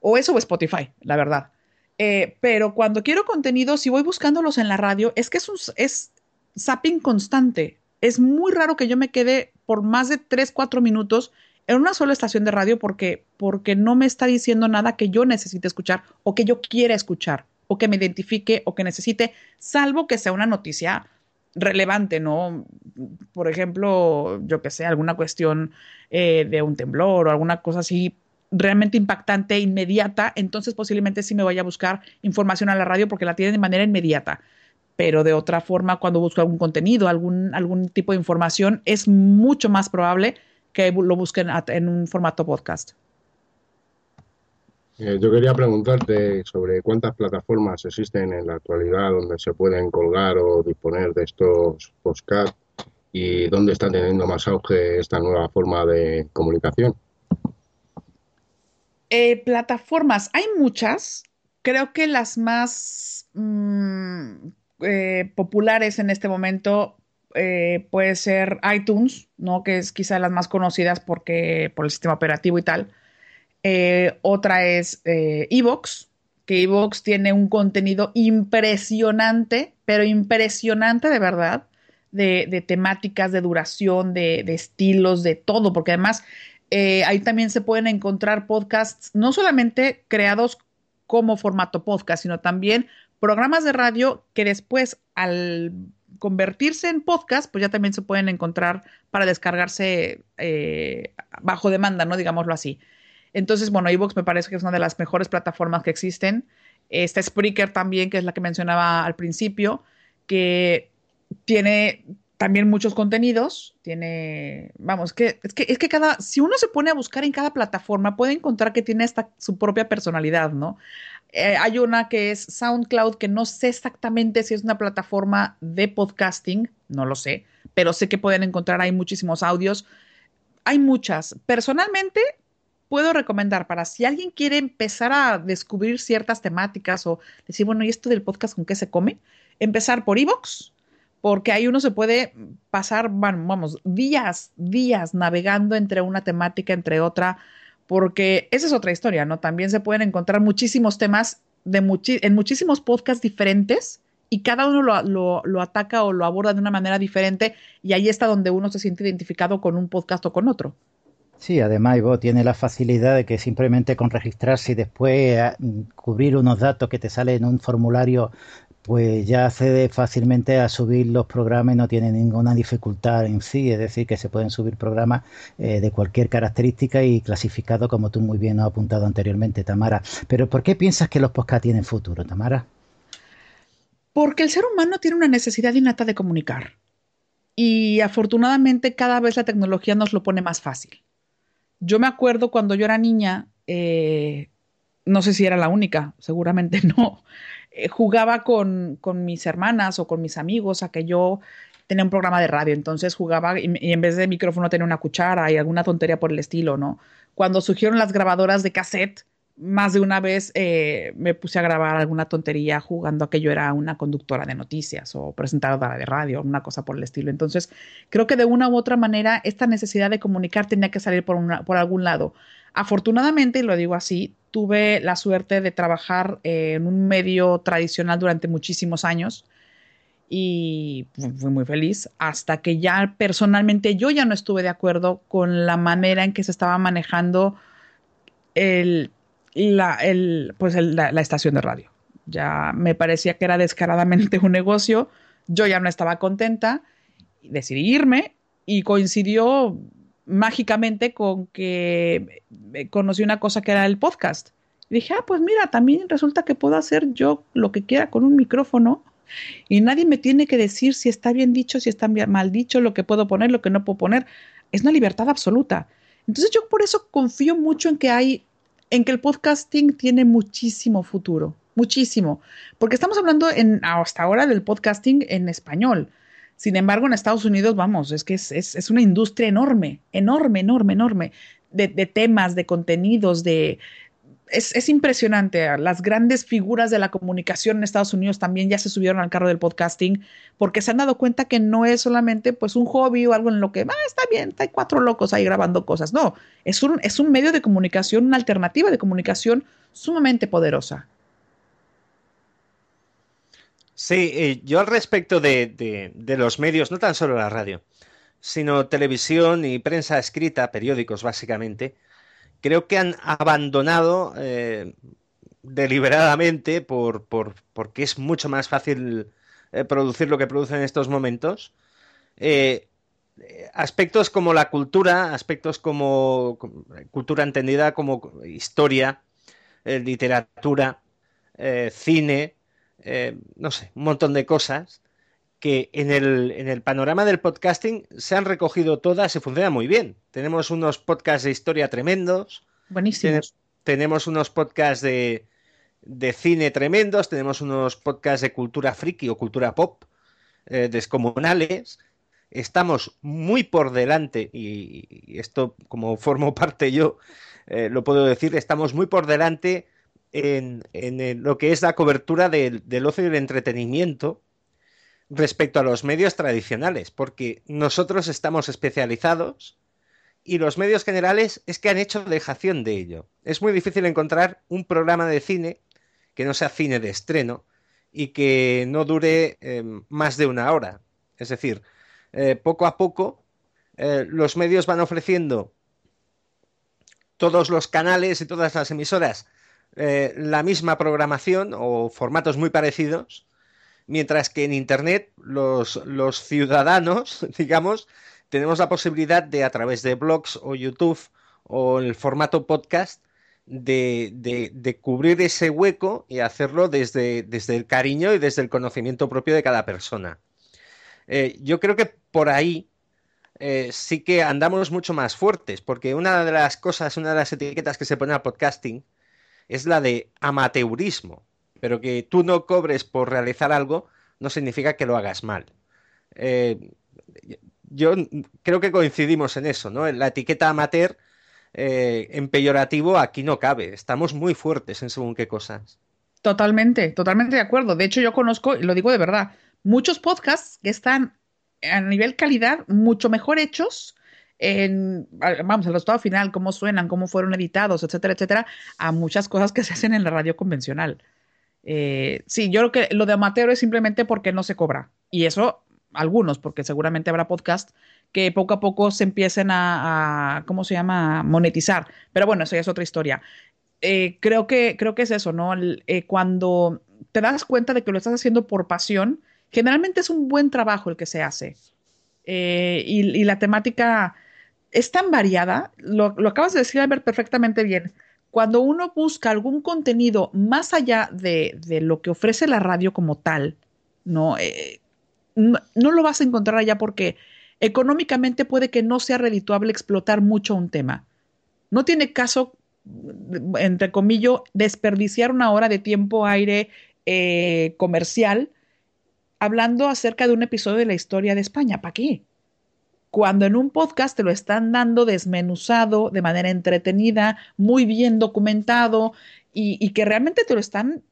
o eso o Spotify, la verdad. Eh, pero cuando quiero contenido, si voy buscándolos en la radio, es que es, un, es zapping constante. Es muy raro que yo me quede por más de 3, 4 minutos en una sola estación de radio porque, porque no me está diciendo nada que yo necesite escuchar o que yo quiera escuchar o que me identifique o que necesite, salvo que sea una noticia relevante, ¿no? Por ejemplo, yo que sé, alguna cuestión eh, de un temblor o alguna cosa así realmente impactante, inmediata, entonces posiblemente sí me vaya a buscar información a la radio porque la tienen de manera inmediata. Pero de otra forma, cuando busco algún contenido, algún, algún tipo de información, es mucho más probable que lo busquen en un formato podcast.
Eh, yo quería preguntarte sobre cuántas plataformas existen en la actualidad donde se pueden colgar o disponer de estos podcasts y dónde está teniendo más auge esta nueva forma de comunicación.
Eh, plataformas, hay muchas. Creo que las más mm, eh, populares en este momento eh, puede ser iTunes, ¿no? Que es quizá las más conocidas porque por el sistema operativo y tal. otra es Evox, que Evox tiene un contenido impresionante, pero impresionante de verdad, de, temáticas, de duración, de, estilos, de todo, porque además eh, ahí también se pueden encontrar podcasts no solamente creados como formato podcast, sino también programas de radio que después al convertirse en podcast, pues ya también se pueden encontrar para descargarse eh, bajo demanda, ¿no? Digámoslo así. Entonces, bueno, iVoox me parece que es una de las mejores plataformas que existen. Está Spreaker también, que es la que mencionaba al principio, que tiene también muchos contenidos, tiene, vamos, que, es, que, es que cada, si uno se pone a buscar en cada plataforma, puede encontrar que tiene esta, su propia personalidad, ¿no? Eh, hay una que es SoundCloud, que no sé exactamente si es una plataforma de podcasting, no lo sé, pero sé que pueden encontrar ahí muchísimos audios. Hay muchas. Personalmente, puedo recomendar para si alguien quiere empezar a descubrir ciertas temáticas o decir, bueno, ¿y esto del podcast con qué se come? Empezar por Evox porque ahí uno se puede pasar, vamos, días, días navegando entre una temática, entre otra, porque esa es otra historia, ¿no? También se pueden encontrar muchísimos temas en muchísimos podcasts diferentes y cada uno lo, lo, ataca o lo aborda de una manera diferente y ahí está donde uno se siente identificado con un podcast o con otro.
Sí, además Ivo tiene la facilidad de que simplemente con registrarse y después eh, cubrir unos datos que te salen en un formulario pues ya accede fácilmente a subir los programas y no tiene ninguna dificultad en sí, es decir, que se pueden subir programas eh, de cualquier característica y clasificado como tú muy bien has apuntado anteriormente, Tamara. Pero ¿por qué piensas que los podcasts tienen futuro, Tamara?
Porque el ser humano tiene una necesidad innata de comunicar y afortunadamente cada vez la tecnología nos lo pone más fácil. Yo me acuerdo cuando yo era niña, eh, no sé si era la única, seguramente no, eh, jugaba con, mis hermanas o con mis amigos a que yo tenía un programa de radio, entonces jugaba y, en vez de micrófono tenía una cuchara y alguna tontería por el estilo, ¿no? Cuando surgieron las grabadoras de cassette, más de una vez eh, me puse a grabar alguna tontería jugando a que yo era una conductora de noticias o presentadora de radio, una cosa por el estilo. Entonces, creo que de una u otra manera esta necesidad de comunicar tenía que salir por, una, por algún lado. Afortunadamente, y lo digo así, tuve la suerte de trabajar en un medio tradicional durante muchísimos años y fui muy feliz hasta que ya personalmente yo ya no estuve de acuerdo con la manera en que se estaba manejando el, la, pues la, estación de radio. Ya me parecía que era descaradamente un negocio, yo ya no estaba contenta, decidí irme y coincidió mágicamente con que conocí una cosa que era el podcast. Y dije, ah, pues mira, también resulta que puedo hacer yo lo que quiera con un micrófono y nadie me tiene que decir si está bien dicho, si está mal dicho, lo que puedo poner, lo que no puedo poner. Es una libertad absoluta. Entonces yo por eso confío mucho en que hay, en que el podcasting tiene muchísimo futuro, muchísimo, porque estamos hablando en, hasta ahora del podcasting en español. Sin embargo, en Estados Unidos, vamos, es que es, una industria enorme, enorme, enorme, enorme, de, temas, de contenidos, de... Es, impresionante. Las grandes figuras de la comunicación en Estados Unidos también ya se subieron al carro del podcasting porque se han dado cuenta que no es solamente pues un hobby o algo en lo que, ah, está bien, hay cuatro locos ahí grabando cosas. No, es un, es un medio de comunicación, una alternativa de comunicación sumamente poderosa.
Sí, eh, yo al respecto de, los medios, no tan solo la radio, sino televisión y prensa escrita, periódicos básicamente, creo que han abandonado eh, deliberadamente por, porque es mucho más fácil eh, producir lo que producen en estos momentos. aspectos como la cultura, aspectos como cultura entendida como historia, literatura, cine, eh, no sé, un montón de cosas que en el, en el, panorama del podcasting se han recogido todas y funciona muy bien. Tenemos unos podcasts de historia tremendos.
Buenísimos.
tenemos unos podcasts de, de, cine tremendos, tenemos unos podcasts de cultura friki o cultura pop eh, descomunales. Estamos muy por delante, y, esto como formo parte yo, eh, lo puedo decir, estamos muy por delante en, lo que es la cobertura del, ocio y el entretenimiento respecto a los medios tradicionales, porque nosotros estamos especializados y los medios generales es que han hecho dejación de ello. Es muy difícil encontrar un programa de cine que no sea cine de estreno y que no dure em, más de una hora. Es decir, eh, poco a poco eh, los medios van ofreciendo todos los canales y todas las emisoras eh, la misma programación o formatos muy parecidos, mientras que en Internet los, los ciudadanos, digamos, tenemos la posibilidad de a través de blogs o YouTube o el formato podcast de, de, cubrir ese hueco y hacerlo desde, desde, el cariño y desde el conocimiento propio de cada persona. Eh, yo creo que por ahí eh, sí que andamos mucho más fuertes, porque una de las cosas, una de las etiquetas que se pone al podcasting es la de amateurismo, pero que tú no cobres por realizar algo no significa que lo hagas mal. Eh, yo creo que coincidimos en eso, ¿no? La etiqueta amateur eh, en peyorativo aquí no cabe. Estamos muy fuertes en según qué cosas.
Totalmente, totalmente de acuerdo. De hecho, yo conozco, y lo digo de verdad, muchos podcasts que están a nivel calidad mucho mejor hechos en, vamos, el resultado final, cómo suenan, cómo fueron editados, etcétera, etcétera, a muchas cosas que se hacen en la radio convencional. Eh, sí, yo creo que lo de amateur es simplemente porque no se cobra. Y eso, algunos, porque seguramente habrá podcast que poco a poco se empiecen a, ¿cómo se llama?, monetizar. Pero bueno, eso ya es otra historia. Eh, creo, que, creo que es eso, ¿no? Eh, cuando te das cuenta de que lo estás haciendo por pasión, generalmente es un buen trabajo el que se hace. Eh, y, la temática es tan variada, lo, acabas de decir, ver perfectamente bien. Cuando uno busca algún contenido más allá de, lo que ofrece la radio como tal, ¿no? no, no lo vas a encontrar allá porque económicamente puede que no sea redituable explotar mucho un tema. No tiene caso, entre comillas, desperdiciar una hora de tiempo aire eh, comercial hablando acerca de un episodio de la historia de España. ¿Para qué? Cuando en un podcast te lo están dando desmenuzado, de manera entretenida, muy bien documentado y, que realmente te lo están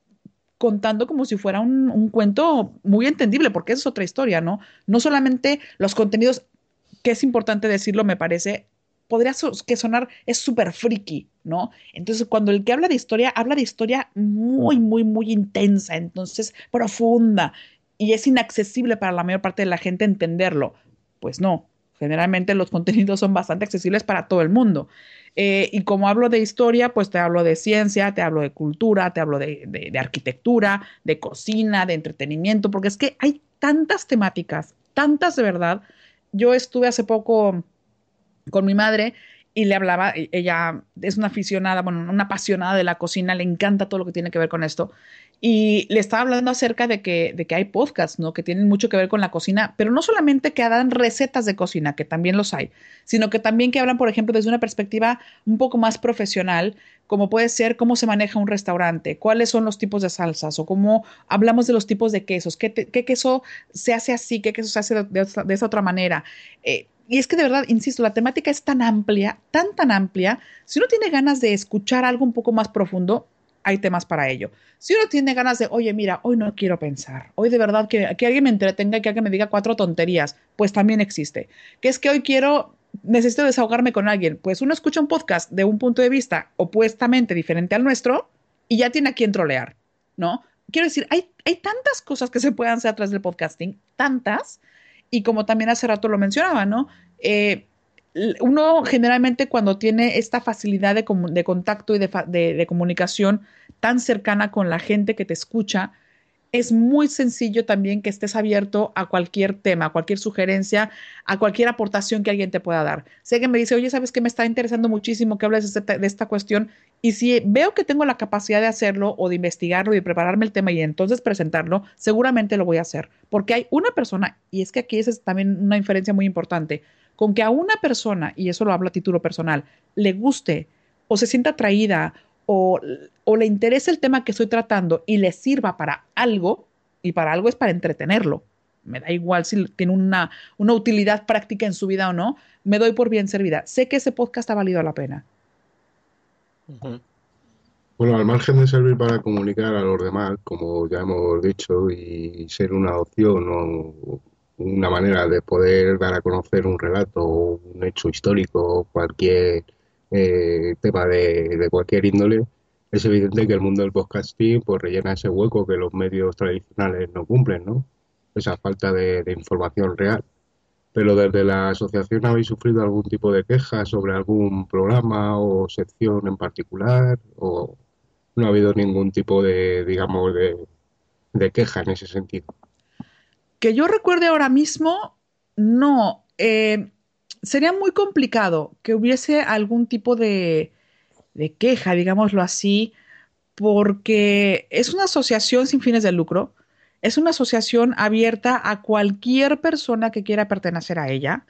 contando como si fuera un, cuento muy entendible, porque es otra historia, ¿no? No solamente los contenidos, que es importante decirlo, me parece, podría que sonar, es súper friki, ¿no? Entonces, cuando el que habla de historia, habla de historia muy, muy, muy intensa, entonces profunda, y es inaccesible para la mayor parte de la gente entenderlo. Pues no, generalmente los contenidos son bastante accesibles para todo el mundo. Eh, y como hablo de historia, pues te hablo de ciencia, te hablo de cultura, te hablo de, arquitectura, de cocina, de entretenimiento, porque es que hay tantas temáticas, tantas de verdad. Yo estuve hace poco con mi madre y le hablaba, e, ella es una aficionada, bueno, una apasionada de la cocina, le encanta todo lo que tiene que ver con esto. Y le estaba hablando acerca de que, de que hay podcasts, ¿no? Que tienen mucho que ver con la cocina, pero no solamente que dan recetas de cocina, que también los hay, sino que también que hablan, por ejemplo, desde una perspectiva un poco más profesional, como puede ser cómo se maneja un restaurante, cuáles son los tipos de salsas, o cómo hablamos de los tipos de quesos, qué, qué queso se hace así, qué queso se hace de, esa otra manera. Eh, y es que de verdad, insisto, la temática es tan amplia, tan, tan amplia. Si uno tiene ganas de escuchar algo un poco más profundo, hay temas para ello. Si uno tiene ganas de, oye, mira, hoy no quiero pensar, hoy de verdad que, que alguien me entretenga, que alguien me diga cuatro tonterías, pues también existe. Que es que hoy quiero, necesito desahogarme con alguien, pues uno escucha un podcast de un punto de vista opuestamente diferente al nuestro y ya tiene a quien trolear, ¿no? Quiero decir, hay, hay tantas cosas que se pueden hacer atrás del podcasting, tantas, y como también hace rato lo mencionaba, ¿no? Eh, uno generalmente cuando tiene esta facilidad de, de contacto y de, de, comunicación tan cercana con la gente que te escucha, es muy sencillo también que estés abierto a cualquier tema, a cualquier sugerencia, a cualquier aportación que alguien te pueda dar. Si alguien me dice, oye, ¿sabes que me está interesando muchísimo que hables de, este de esta cuestión? Y si veo que tengo la capacidad de hacerlo o de investigarlo y de prepararme el tema y entonces presentarlo, seguramente lo voy a hacer. Porque hay una persona, y es que aquí es también una inferencia muy importante, con que a una persona, y eso lo hablo a título personal, le guste o se sienta atraída o, le interese el tema que estoy tratando y le sirva para algo, y para algo es para entretenerlo, me da igual si tiene una, una utilidad práctica en su vida o no, me doy por bien servida. Sé que ese podcast ha valido la pena.
Bueno, al margen de servir para comunicar a los demás, como ya hemos dicho, y ser una opción o una manera de poder dar a conocer un relato o un hecho histórico o cualquier eh, tema de, cualquier índole, es evidente que el mundo del podcasting pues rellena ese hueco que los medios tradicionales no cumplen, ¿no? Esa falta de, información real. Pero desde la asociación habéis sufrido algún tipo de queja sobre algún programa o sección en particular o no ha habido ningún tipo de, digamos, de, de queja en ese sentido.
Que yo recuerde ahora mismo, no. Eh, sería muy complicado que hubiese algún tipo de, de queja, digámoslo así, porque es una asociación sin fines de lucro, es una asociación abierta a cualquier persona que quiera pertenecer a ella.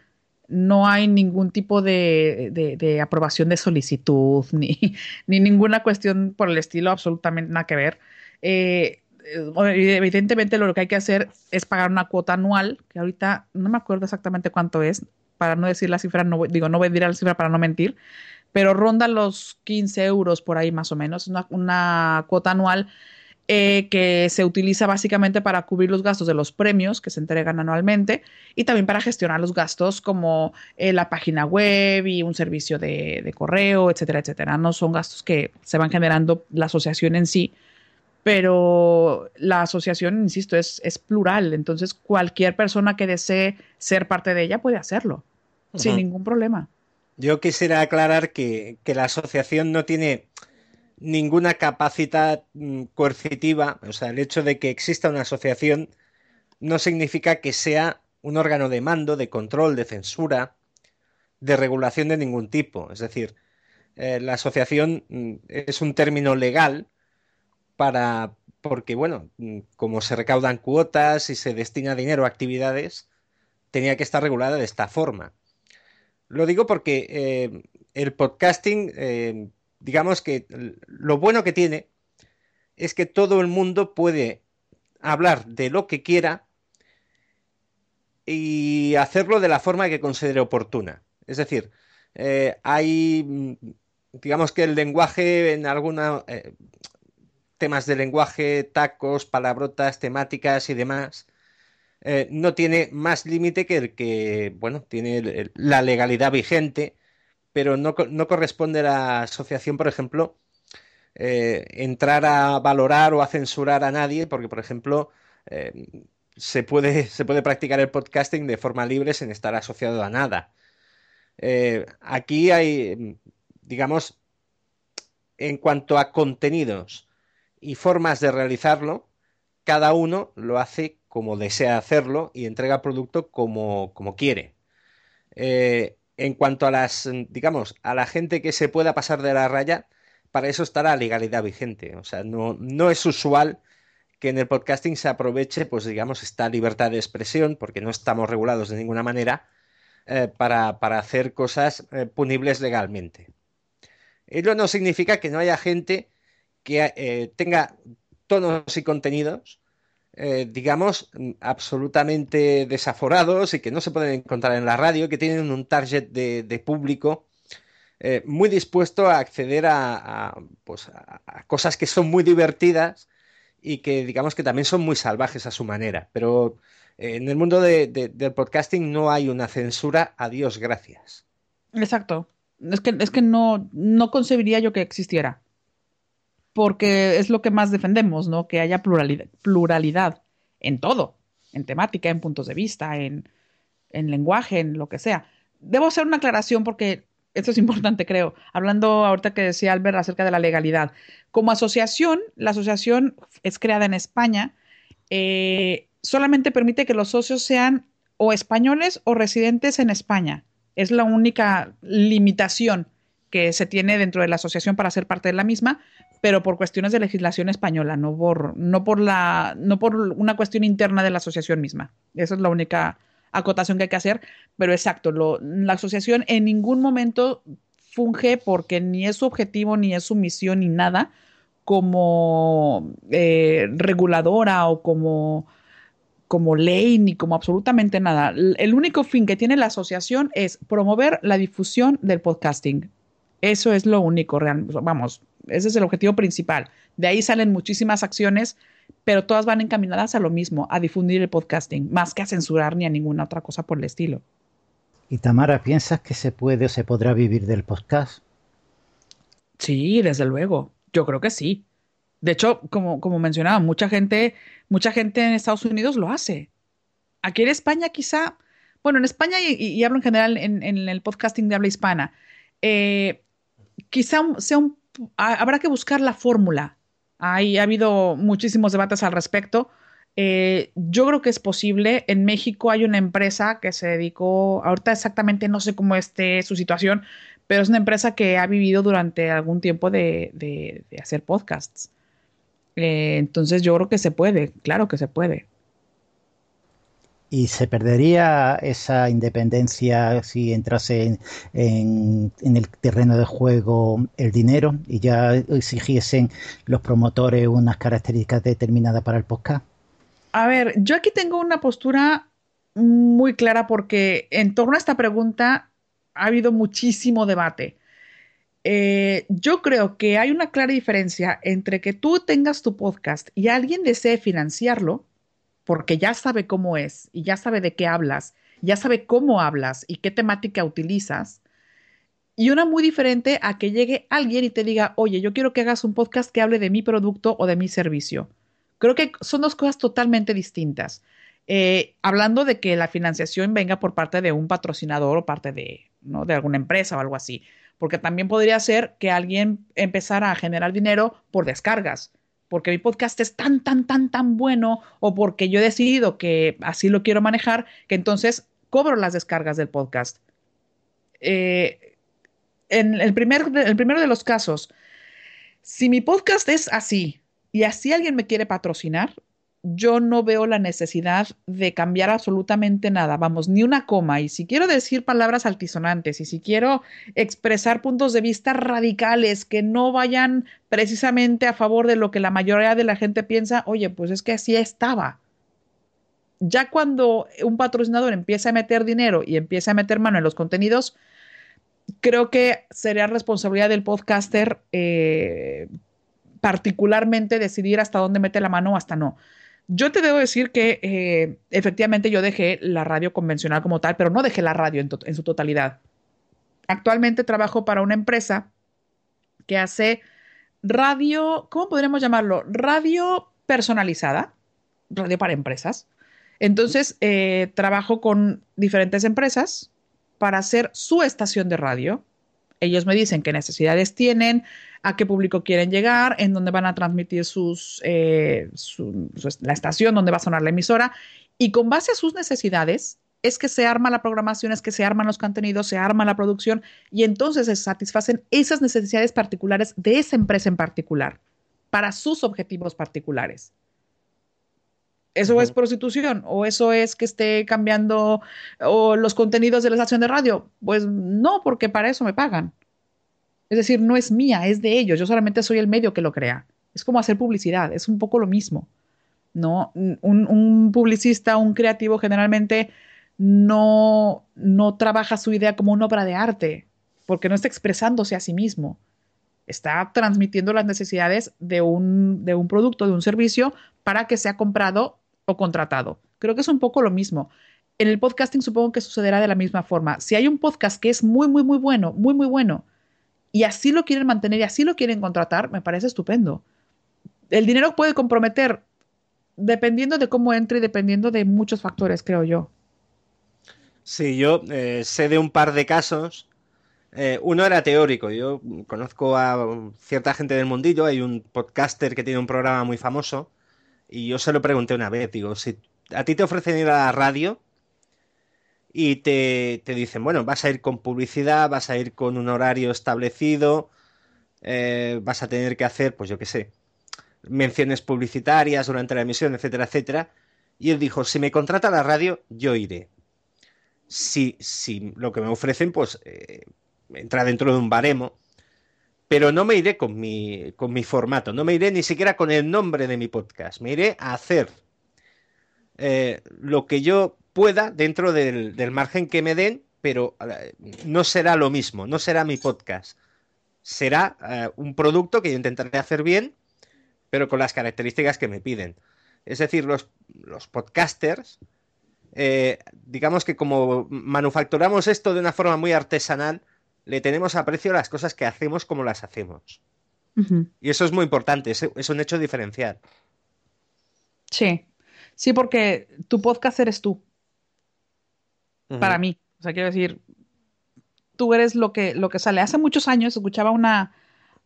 No hay ningún tipo de, aprobación de solicitud ni, ni, ninguna cuestión por el estilo, absolutamente nada que ver. Eh, evidentemente lo que hay que hacer es pagar una cuota anual, que ahorita no me acuerdo exactamente cuánto es, para no decir la cifra, no, digo, no voy a decir la cifra para no mentir, pero ronda los 15 euros por ahí más o menos, una, una cuota anual eh, que se utiliza básicamente para cubrir los gastos de los premios que se entregan anualmente y también para gestionar los gastos como eh, la página web y un servicio de, de, correo, etcétera, etcétera. No son gastos que se van generando la asociación en sí, pero la asociación, insisto, es, es plural, entonces cualquier persona que desee ser parte de ella puede hacerlo, sin ningún problema.
Yo quisiera aclarar que, la asociación no tiene ninguna capacidad mm, coercitiva, o sea, el hecho de que exista una asociación no significa que sea un órgano de mando, de control, de censura, de regulación de ningún tipo. Es decir, eh, la asociación mm, es un término legal para, porque, bueno, mm, como se recaudan cuotas y se destina dinero a actividades, tenía que estar regulada de esta forma. Lo digo porque eh, el podcasting, eh, digamos que lo bueno que tiene es que todo el mundo puede hablar de lo que quiera y hacerlo de la forma que considere oportuna. Es decir, eh, hay, mm, digamos que el lenguaje en algunos temas de lenguaje, tacos, palabrotas, temáticas y demás, eh, no tiene más límite que el que, bueno, tiene la legalidad vigente, pero no, corresponde a la asociación, por ejemplo, eh, entrar a valorar o a censurar a nadie, porque, por ejemplo, eh, se, puede, se puede practicar el podcasting de forma libre sin estar asociado a nada. aquí hay, digamos, en cuanto a contenidos y formas de realizarlo, cada uno lo hace como desea hacerlo y entrega producto como, como quiere. Eh, en cuanto a las, digamos, a la gente que se pueda pasar de la raya, para eso está la legalidad vigente. O sea, no, no es usual que en el podcasting se aproveche, pues digamos, esta libertad de expresión, porque no estamos regulados de ninguna manera, eh, para, hacer cosas eh, punibles legalmente. Ello no significa que no haya gente que tenga tonos y contenidos eh, digamos, absolutamente desaforados y que no se pueden encontrar en la radio, que tienen un target de, público eh, muy dispuesto a acceder a, pues, a, cosas que son muy divertidas y que digamos que también son muy salvajes a su manera. Pero eh, en el mundo del podcasting no hay una censura, a Dios gracias.
Exacto. Es que, es que no, no concebiría yo que existiera porque es lo que más defendemos, ¿no? Que haya pluralidad, pluralidad en todo, en temática, en puntos de vista, en, en lenguaje, en lo que sea. Debo hacer una aclaración porque esto es importante, creo. Hablando ahorita que decía Albert acerca de la legalidad. Como asociación, la asociación es creada en España, eh, solamente permite que los socios sean o españoles o residentes en España. Es la única limitación que se tiene dentro de la asociación para ser parte de la misma, pero por cuestiones de legislación española, no por, no por la, no por una cuestión interna de la asociación misma. Esa es la única acotación que hay que hacer, pero exacto, la asociación en ningún momento funge porque ni es su objetivo, ni es su misión, ni nada como eh, reguladora o como, como ley, ni como absolutamente nada. El único fin que tiene la asociación es promover la difusión del podcasting. Eso es lo único, real, vamos, ese es el objetivo principal. De ahí salen muchísimas acciones, pero todas van encaminadas a lo mismo, a difundir el podcasting, más que a censurar ni a ninguna otra cosa por el estilo.
Y Tamara, ¿piensas que se puede o se podrá vivir del podcast?
Sí, desde luego. Yo creo que sí. De hecho, como, como mencionaba, mucha gente, mucha gente en Estados Unidos lo hace. Aquí en España quizá, bueno, en España y, hablo en general en, el podcasting de habla hispana, eh, quizá sea un, habrá que buscar la fórmula. Hay, ha habido muchísimos debates al respecto. Eh, yo creo que es posible. En México hay una empresa que se dedicó, ahorita exactamente no sé cómo esté su situación, pero es una empresa que ha vivido durante algún tiempo de, hacer podcasts. Eh, entonces yo creo que se puede, claro que se puede.
¿Y se perdería esa independencia si entrase en, el terreno de juego el dinero y ya exigiesen los promotores unas características determinadas para el podcast?
A ver, yo aquí tengo una postura muy clara porque en torno a esta pregunta ha habido muchísimo debate. Eh, yo creo que hay una clara diferencia entre que tú tengas tu podcast y alguien desee financiarlo, porque ya sabe cómo es y ya sabe de qué hablas, ya sabe cómo hablas y qué temática utilizas, y una muy diferente a que llegue alguien y te diga, oye, yo quiero que hagas un podcast que hable de mi producto o de mi servicio. Creo que son dos cosas totalmente distintas. Eh, hablando de que la financiación venga por parte de un patrocinador o parte de, ¿no? de alguna empresa o algo así. Porque también podría ser que alguien empezara a generar dinero por descargas, porque mi podcast es tan, tan, tan, tan bueno o porque yo he decidido que así lo quiero manejar, que entonces cobro las descargas del podcast. Eh, en el, primer, el primero de los casos, si mi podcast es así, y así alguien me quiere patrocinar, yo no veo la necesidad de cambiar absolutamente nada, vamos, ni una coma. Y si quiero decir palabras altisonantes y si quiero expresar puntos de vista radicales que no vayan precisamente a favor de lo que la mayoría de la gente piensa, oye, pues es que así estaba. Ya cuando un patrocinador empieza a meter dinero y empieza a meter mano en los contenidos, creo que sería responsabilidad del podcaster eh, particularmente decidir hasta dónde mete la mano o hasta no. Yo te debo decir que eh, efectivamente yo dejé la radio convencional como tal, pero no dejé la radio en, su totalidad. Actualmente trabajo para una empresa que hace radio, ¿cómo podríamos llamarlo? Radio personalizada, radio para empresas. Entonces, eh, trabajo con diferentes empresas para hacer su estación de radio. Ellos me dicen qué necesidades tienen, a qué público quieren llegar, en dónde van a transmitir sus, eh, la estación, dónde va a sonar la emisora. Y con base a sus necesidades, es que se arma la programación, es que se arman los contenidos, se arma la producción y entonces se satisfacen esas necesidades particulares de esa empresa en particular, para sus objetivos particulares. ¿Eso es prostitución? ¿O eso es que esté cambiando los contenidos de la estación de radio? Pues no, porque para eso me pagan. Es decir, no es mía, es de ellos. Yo solamente soy el medio que lo crea. Es como hacer publicidad, es un poco lo mismo. ¿no? Un, publicista, un creativo generalmente no, no trabaja su idea como una obra de arte, porque no está expresándose a sí mismo. Está transmitiendo las necesidades de un, de un producto, de un servicio, para que sea comprado o contratado. Creo que es un poco lo mismo. En el podcasting supongo que sucederá de la misma forma. Si hay un podcast que es muy, muy, muy bueno, muy, muy bueno, y así lo quieren mantener y así lo quieren contratar, me parece estupendo. El dinero puede comprometer dependiendo de cómo entre y dependiendo de muchos factores, creo yo.
Sí, yo eh, sé de un par de casos. Eh, uno era teórico. Yo conozco a cierta gente del mundillo. Hay un podcaster que tiene un programa muy famoso. Y yo se lo pregunté una vez. Digo, si a ti te ofrecen ir a la radio, y te, dicen, bueno, vas a ir con publicidad, vas a ir con un horario establecido, eh, vas a tener que hacer, pues yo qué sé, menciones publicitarias durante la emisión, etcétera, etcétera. Y él dijo, si me contrata la radio, yo iré. Si, si lo que me ofrecen, pues eh, entra dentro de un baremo, pero no me iré con mi, con mi formato, no me iré ni siquiera con el nombre de mi podcast, me iré a hacer eh, lo que yo pueda dentro del, margen que me den, pero no será lo mismo, no será mi podcast. Será eh, un producto que yo intentaré hacer bien, pero con las características que me piden. Es decir, los, los podcasters, eh, digamos que como manufacturamos esto de una forma muy artesanal, le tenemos aprecio a las cosas que hacemos como las hacemos. Y eso es muy importante, es, un hecho diferencial.
Sí, sí, porque tu podcast eres tú. Para mí. O sea, quiero decir, tú eres lo que, lo que sale. Hace muchos años escuchaba una,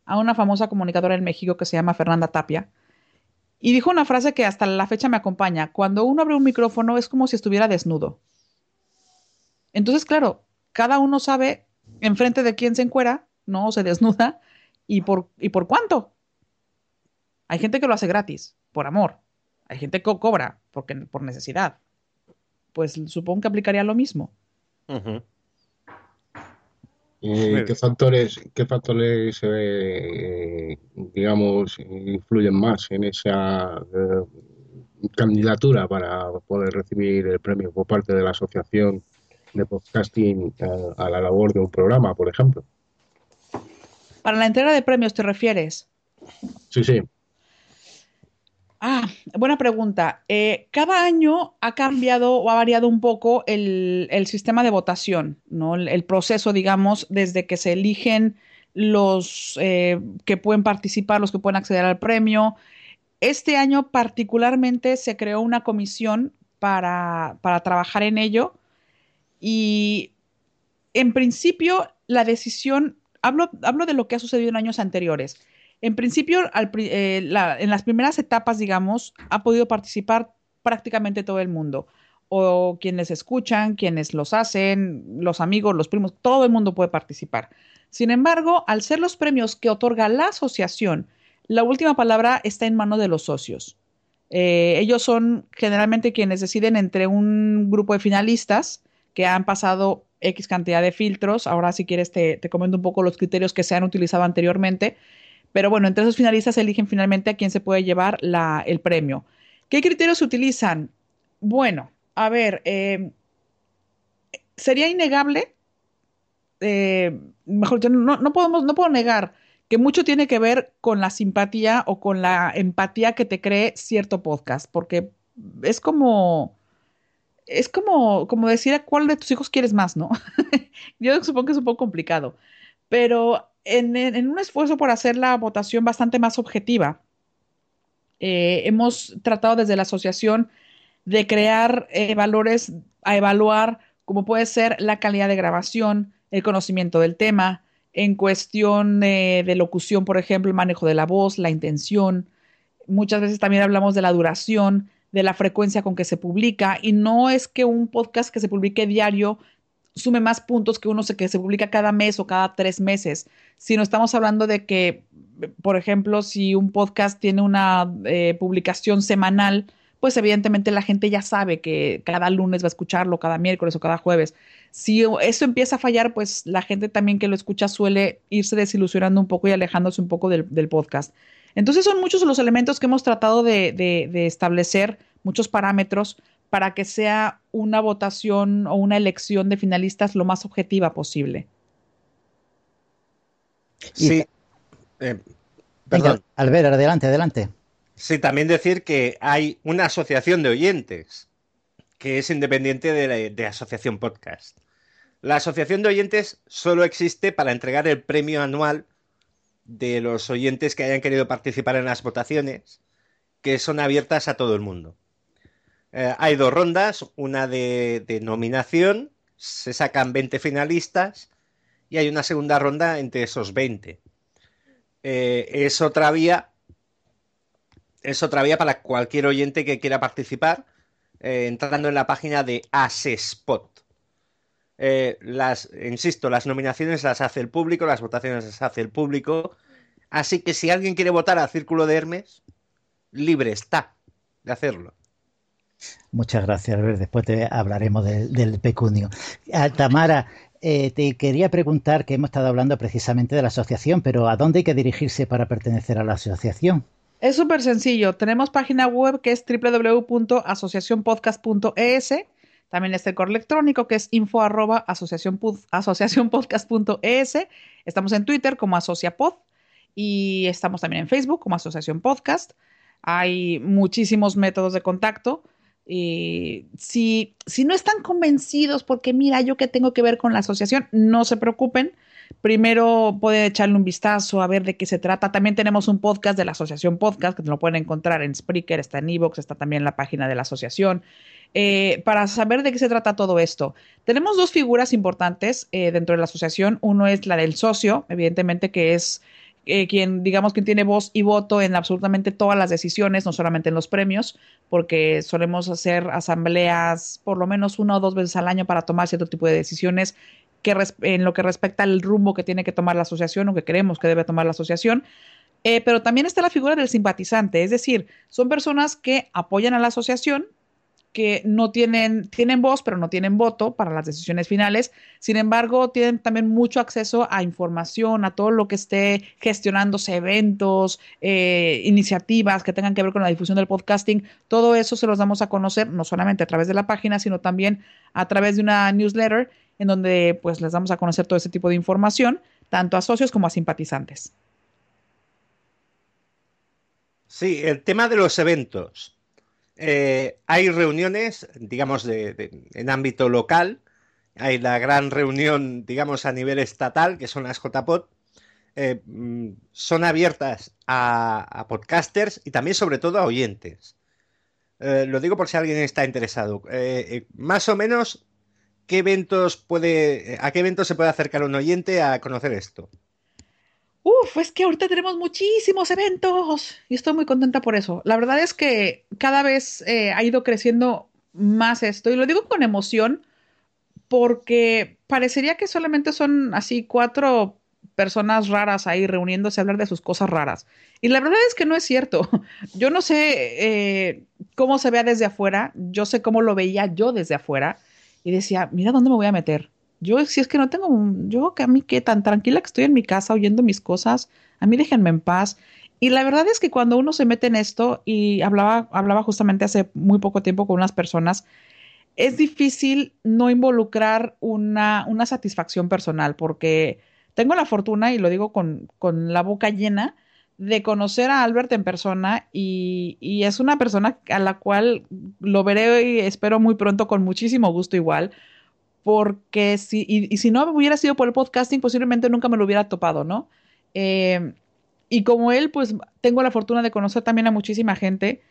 a una famosa comunicadora en México que se llama Fernanda Tapia. Y dijo una frase que hasta la fecha me acompaña. Cuando uno abre un micrófono es como si estuviera desnudo. Entonces, claro, cada uno sabe enfrente de quién se encuera, ¿no? O se desnuda y por, y por cuánto. Hay gente que lo hace gratis, por amor. Hay gente que cobra porque, por necesidad. Pues supongo que aplicaría lo mismo.
¿Qué factores, qué factores eh, digamos, influyen más en esa eh, candidatura para poder recibir el premio por parte de la asociación de podcasting a, eh, a la labor de un programa, por ejemplo?
Para la entrega de premios, ¿te refieres?
Sí, sí.
Ah, buena pregunta. Eh, cada año ha cambiado o ha variado un poco el, sistema de votación, ¿no? El, proceso, digamos, desde que se eligen los eh, que pueden participar, los que pueden acceder al premio. Este año particularmente se creó una comisión para, para trabajar en ello y en principio la decisión hablo, de lo que ha sucedido en años anteriores. En principio, eh, en las primeras etapas, digamos, ha podido participar prácticamente todo el mundo. O quienes escuchan, quienes los hacen, los amigos, los primos, todo el mundo puede participar. Sin embargo, al ser los premios que otorga la asociación, la última palabra está en manos de los socios. Eh, ellos son generalmente quienes deciden entre un grupo de finalistas que han pasado X cantidad de filtros. Ahora, si quieres, te, comento un poco los criterios que se han utilizado anteriormente. Pero bueno, entre esos finalistas eligen finalmente a quién se puede llevar el premio. ¿Qué criterios utilizan? Bueno, a ver, eh, sería innegable, eh, mejor no, no, podemos, no puedo negar que mucho tiene que ver con la simpatía o con la empatía que te cree cierto podcast, porque es como, es como, como decir a cuál de tus hijos quieres más, ¿no? Yo supongo que es un poco complicado, pero en, un esfuerzo por hacer la votación bastante más objetiva, eh, hemos tratado desde la asociación de crear eh, valores a evaluar como puede ser la calidad de grabación, el conocimiento del tema, en cuestión de locución, por ejemplo, el manejo de la voz, la intención. Muchas veces también hablamos de la duración, de la frecuencia con que se publica y no es que un podcast que se publique diario sume más puntos que uno que se publica cada mes o cada tres meses, sino estamos hablando de que, por ejemplo, si un podcast tiene una eh, publicación semanal, pues evidentemente la gente ya sabe que cada lunes va a escucharlo, cada miércoles o cada jueves. Si eso empieza a fallar, pues la gente también que lo escucha suele irse desilusionando un poco y alejándose un poco del podcast. Entonces son muchos los elementos que hemos tratado de, establecer, muchos parámetros, para que sea una votación o una elección de finalistas lo más objetiva posible.
Sí.
Eh, perdón. Albert, adelante, adelante.
Sí, también decir que hay una asociación de oyentes que es independiente de la de Asociación Podcast. La asociación de oyentes solo existe para entregar el premio anual de los oyentes que hayan querido participar en las votaciones, que son abiertas a todo el mundo. Eh, hay dos rondas, una de, nominación, se sacan 20 finalistas y hay una segunda ronda entre esos 20. Eh, es otra vía, es otra vía para cualquier oyente que quiera participar, eh, entrando en la página de Asespot. Las, insisto, las nominaciones las hace el público, las votaciones las hace el público. Así que si alguien quiere votar al Círculo de Hermes, libre está de hacerlo.
Muchas gracias, Albert. Después te hablaremos del pecunio. Ah, Tamara, eh, te quería preguntar que hemos estado hablando precisamente de la asociación, pero ¿a dónde hay que dirigirse para pertenecer a la asociación?
Es súper sencillo. Tenemos página web que es www.asociacionpodcast.es también está el correo electrónico que es info arroba asociacionpodcast.es. Estamos en Twitter como AsociaPod y estamos también en Facebook como Asociación Podcast. Hay muchísimos métodos de contacto. Y si, si no están convencidos, porque mira, yo qué tengo que ver con la asociación, no se preocupen. primero puede echarle un vistazo a ver de qué se trata. También tenemos un podcast de la Asociación Podcast que lo pueden encontrar en Spreaker, está en Evox, está también en la página de la asociación. Eh, para saber de qué se trata todo esto. Tenemos dos figuras importantes eh, dentro de la asociación. Uno es la del socio, evidentemente que es eh, quien, digamos, quien tiene voz y voto en absolutamente todas las decisiones, no solamente en los premios, porque solemos hacer asambleas por lo menos una o dos veces al año para tomar cierto tipo de decisiones que en lo que respecta al rumbo que tiene que tomar la asociación o que creemos que debe tomar la asociación. pero también está la figura del simpatizante, es decir, son personas que apoyan a la asociación, que no tienen, tienen voz, pero no tienen voto para las decisiones finales. Sin embargo, tienen también mucho acceso a información, a todo lo que esté gestionándose, eventos, eh, iniciativas que tengan que ver con la difusión del podcasting. Todo eso se los damos a conocer, no solamente a través de la página, sino también a través de una newsletter en donde pues les damos a conocer todo ese tipo de información, tanto a socios como a simpatizantes.
Sí, el tema de los eventos. Eh, hay reuniones, digamos, de, en ámbito local. Hay la gran reunión, digamos, a nivel estatal, que son las JPod. Eh, mm, son abiertas a, podcasters y también, sobre todo, a oyentes. Eh, lo digo por si alguien está interesado. más o menos, ¿qué eventos puede, ¿a qué eventos se puede acercar un oyente a conocer esto?
Uf, es que ahorita tenemos muchísimos eventos y estoy muy contenta por eso. La verdad es que cada vez eh, ha ido creciendo más esto y lo digo con emoción porque parecería que solamente son así cuatro personas raras ahí reuniéndose a hablar de sus cosas raras. Y la verdad es que no es cierto. Yo no sé eh, cómo se vea desde afuera, yo sé cómo lo veía yo desde afuera y decía, mira dónde me voy a meter. Yo, si es que no tengo, yo que a mí que tan tranquila que estoy en mi casa oyendo mis cosas, a mí déjenme en paz. Y la verdad es que cuando uno se mete en esto, y hablaba, hablaba justamente hace muy poco tiempo con unas personas, es difícil no involucrar una, una satisfacción personal, porque tengo la fortuna, y lo digo con, con la boca llena, de conocer a Albert en persona y, y, es una persona a la cual lo veré y espero muy pronto con muchísimo gusto igual, porque si, y, si no hubiera sido por el podcasting, posiblemente nunca me lo hubiera topado, ¿no? Eh, y como él, pues tengo la fortuna de conocer también a muchísima gente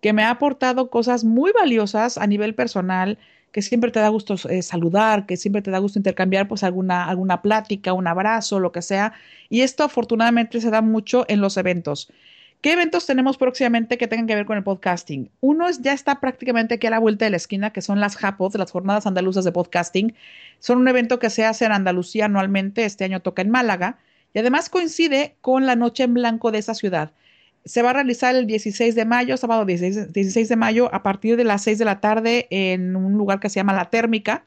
que me ha aportado cosas muy valiosas a nivel personal, que siempre te da gusto eh, saludar, que siempre te da gusto intercambiar pues alguna, alguna plática, un abrazo, lo que sea. Y esto afortunadamente se da mucho en los eventos. ¿Qué eventos tenemos próximamente que tengan que ver con el podcasting? Uno es, ya está prácticamente aquí a la vuelta de la esquina, que son las JAPOD, las Jornadas Andaluzas de Podcasting. Son un evento que se hace en Andalucía anualmente, este año toca en Málaga, y además coincide con la Noche en Blanco de esa ciudad. Se va a realizar el 16 de mayo, sábado 16 de mayo, a partir de las 6 de la tarde en un lugar que se llama La Térmica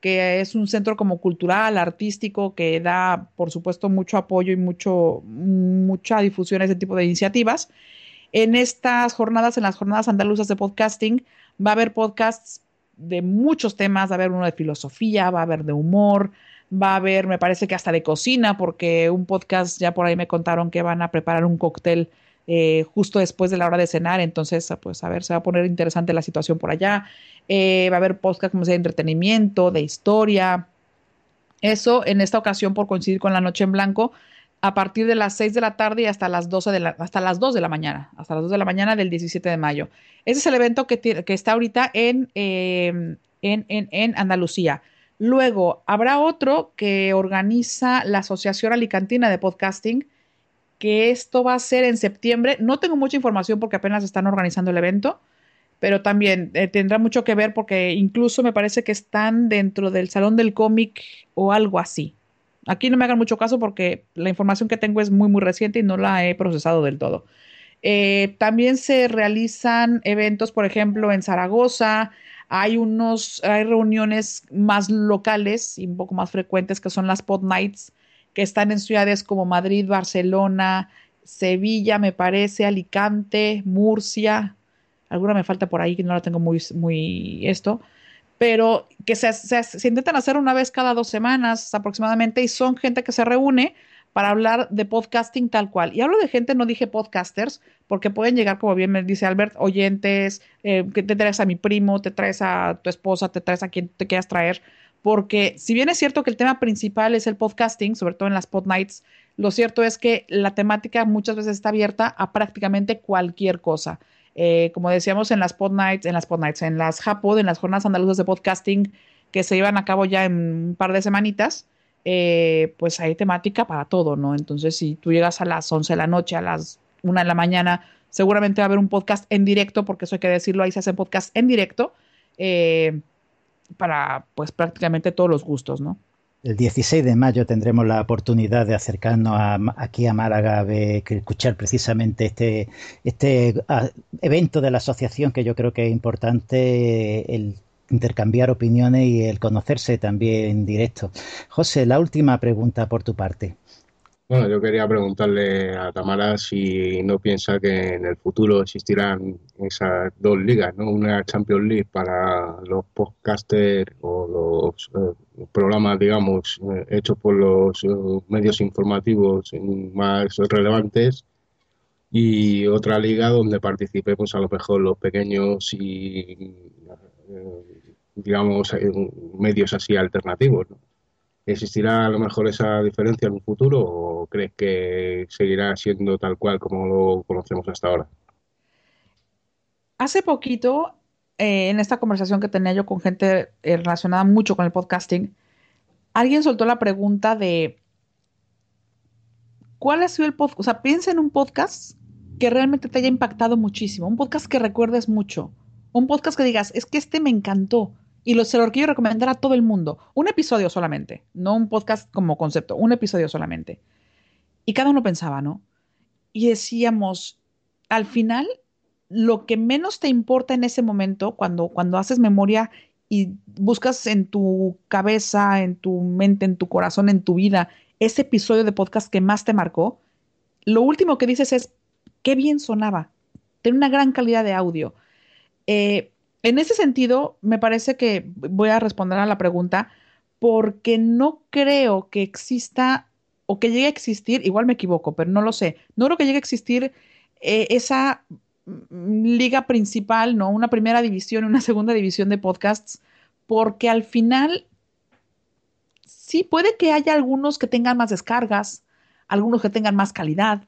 que es un centro como cultural, artístico, que da, por supuesto, mucho apoyo y mucho, mucha difusión a ese tipo de iniciativas. En estas jornadas, en las jornadas andaluzas de podcasting, va a haber podcasts de muchos temas, va a haber uno de filosofía, va a haber de humor, va a haber, me parece que hasta de cocina, porque un podcast ya por ahí me contaron que van a preparar un cóctel eh, justo después de la hora de cenar, entonces, pues a ver, se va a poner interesante la situación por allá. Eh, va a haber podcast como sea de entretenimiento, de historia. Eso en esta ocasión por coincidir con la noche en blanco a partir de las 6 de la tarde y hasta las 12 de la, hasta las 2 de la mañana, hasta las 2 de la mañana del 17 de mayo. Ese es el evento que, que está ahorita en, em, en, en, en, Andalucía. Luego, habrá otro que organiza la Asociación Alicantina de Podcasting, que esto va a ser en septiembre. No tengo mucha información porque apenas están organizando el evento, pero también eh, tendrá mucho que ver porque incluso me parece que están dentro del Salón del Cómic o algo así. Aquí no me hagan mucho caso porque la información que tengo es muy, muy reciente y no la he procesado del todo. Eh, también se realizan eventos, por ejemplo, en Zaragoza. Hay unos, hay reuniones más locales y un poco más frecuentes que son las Pod Nights, que están en ciudades como Madrid, Barcelona, Sevilla, me parece, Alicante, Murcia, alguna me falta por ahí que no la tengo muy, muy esto, pero que se, se, intentan hacer una vez cada dos semanas aproximadamente y son gente que se reúne para hablar de podcasting tal cual. Y hablo de gente, no dije podcasters, porque pueden llegar, como bien me dice Albert, oyentes, eh, que te traes a mi primo, te traes a tu esposa, te traes a quien te quieras traer, porque si bien es cierto que el tema principal es el podcasting, sobre todo en las pod nights, lo cierto es que la temática muchas veces está abierta a prácticamente cualquier cosa. Eh, como decíamos en las pod nights, en las pod nights, en las JAPOD, en las jornadas andaluzas de podcasting que se llevan a cabo ya en un par de semanitas, eh, pues hay temática para todo, ¿no? Entonces, si tú llegas a las 11 de la noche, a las 1 de la mañana, seguramente va a haber un podcast en directo, porque eso hay que decirlo, ahí se hacen podcast en directo, eh, para pues prácticamente todos los gustos, ¿no?
El 16 de mayo tendremos la oportunidad de acercarnos aquí a Málaga, a escuchar precisamente este, este evento de la asociación que yo creo que es importante el intercambiar opiniones y el conocerse también en directo. José, la última pregunta por tu parte.
Bueno, yo quería preguntarle a Tamara si no piensa que en el futuro existirán esas dos ligas, ¿no? Una Champions League para los podcasters o los eh, programas, digamos, eh, hechos por los eh, medios informativos más relevantes y otra liga donde participemos a lo mejor los pequeños y, digamos, medios así alternativos, ¿no? ¿Existirá a lo mejor esa diferencia en un futuro o crees que seguirá siendo tal cual como lo conocemos hasta ahora?
Hace poquito, eh, en esta conversación que tenía yo con gente relacionada mucho con el podcasting, alguien soltó la pregunta de ¿cuál ha sido el podcast? O sea, piensa en un podcast que realmente te haya impactado muchísimo, un podcast que recuerdes mucho, un podcast que digas, es que este me encantó y lo, se lo quiero recomendar a todo el mundo. Un episodio solamente, no un podcast como concepto, un episodio solamente. Y cada uno pensaba, ¿no? Y decíamos, al final, lo que menos te importa en ese momento, cuando, cuando haces memoria y buscas en tu cabeza, en tu mente, en tu corazón, en tu vida, ese episodio de podcast que más te marcó, lo último que dices es, qué bien sonaba, tiene una gran calidad de audio. Eh, en ese sentido, me parece que voy a responder a la pregunta porque no creo que exista o que llegue a existir, igual me equivoco, pero no lo sé, no creo que llegue a existir eh, esa liga principal, ¿no? Una primera división, una segunda división de podcasts, porque al final sí puede que haya algunos que tengan más descargas, algunos que tengan más calidad,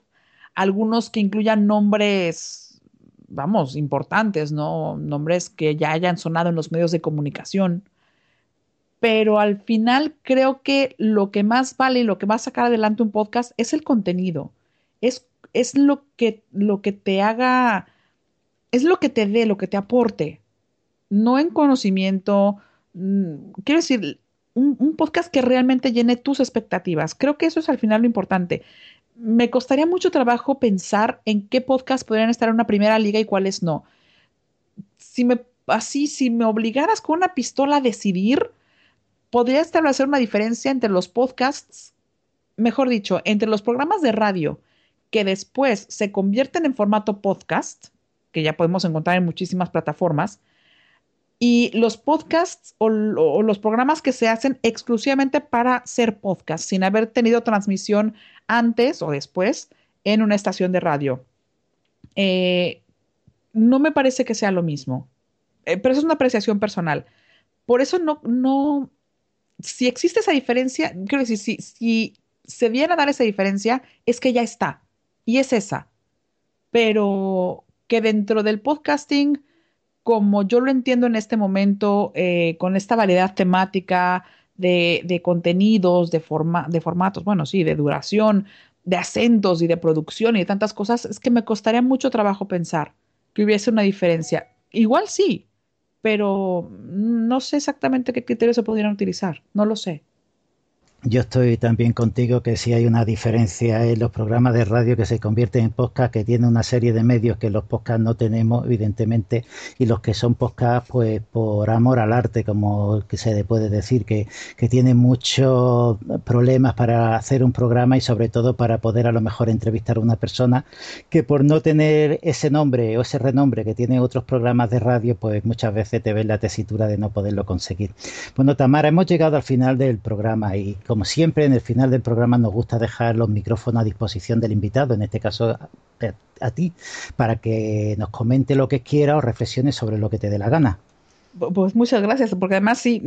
algunos que incluyan nombres vamos, importantes, ¿no? Nombres que ya hayan sonado en los medios de comunicación. Pero al final creo que lo que más vale y lo que va a sacar adelante un podcast es el contenido. Es, es lo, que, lo que te haga, es lo que te dé, lo que te aporte. No en conocimiento. Mm, quiero decir, un, un podcast que realmente llene tus expectativas. Creo que eso es al final lo importante me costaría mucho trabajo pensar en qué podcast podrían estar en una primera liga y cuáles no. Si me, así, si me obligaras con una pistola a decidir, podría establecer una diferencia entre los podcasts, mejor dicho, entre los programas de radio que después se convierten en formato podcast, que ya podemos encontrar en muchísimas plataformas, y los podcasts o, los programas que se hacen exclusivamente para ser podcast, sin haber tenido transmisión antes o después en una estación de radio. Eh, no me parece que sea lo mismo, eh, pero eso es una apreciación personal. Por eso no, no, si existe esa diferencia, quiero decir, si, si se viene a dar esa diferencia, es que ya está, y es esa. Pero que dentro del podcasting como yo lo entiendo en este momento, eh, con esta variedad temática de, contenidos, de, forma, de formatos, bueno, sí, de duración, de acentos y de producción y de tantas cosas, es que me costaría mucho trabajo pensar que hubiese una diferencia. Igual sí, pero no sé exactamente qué criterios se podrían utilizar, no lo sé.
Yo estoy también contigo que si hay una diferencia en los programas de radio que se convierten en podcast, que tienen una serie de medios que los podcasts no tenemos, evidentemente, y los que son podcasts, pues por amor al arte, como que se puede decir, que, que tienen muchos problemas para hacer un programa y sobre todo para poder a lo mejor entrevistar a una persona que por no tener ese nombre o ese renombre que tienen otros programas de radio, pues muchas veces te ven la tesitura de no poderlo conseguir. Bueno, Tamara, hemos llegado al final del programa y como siempre, en el final del programa nos gusta dejar los micrófonos a disposición del invitado, en este caso a, ti, para que nos comente lo que quiera o reflexione sobre lo que te dé la gana.
Pues muchas gracias, porque además sí,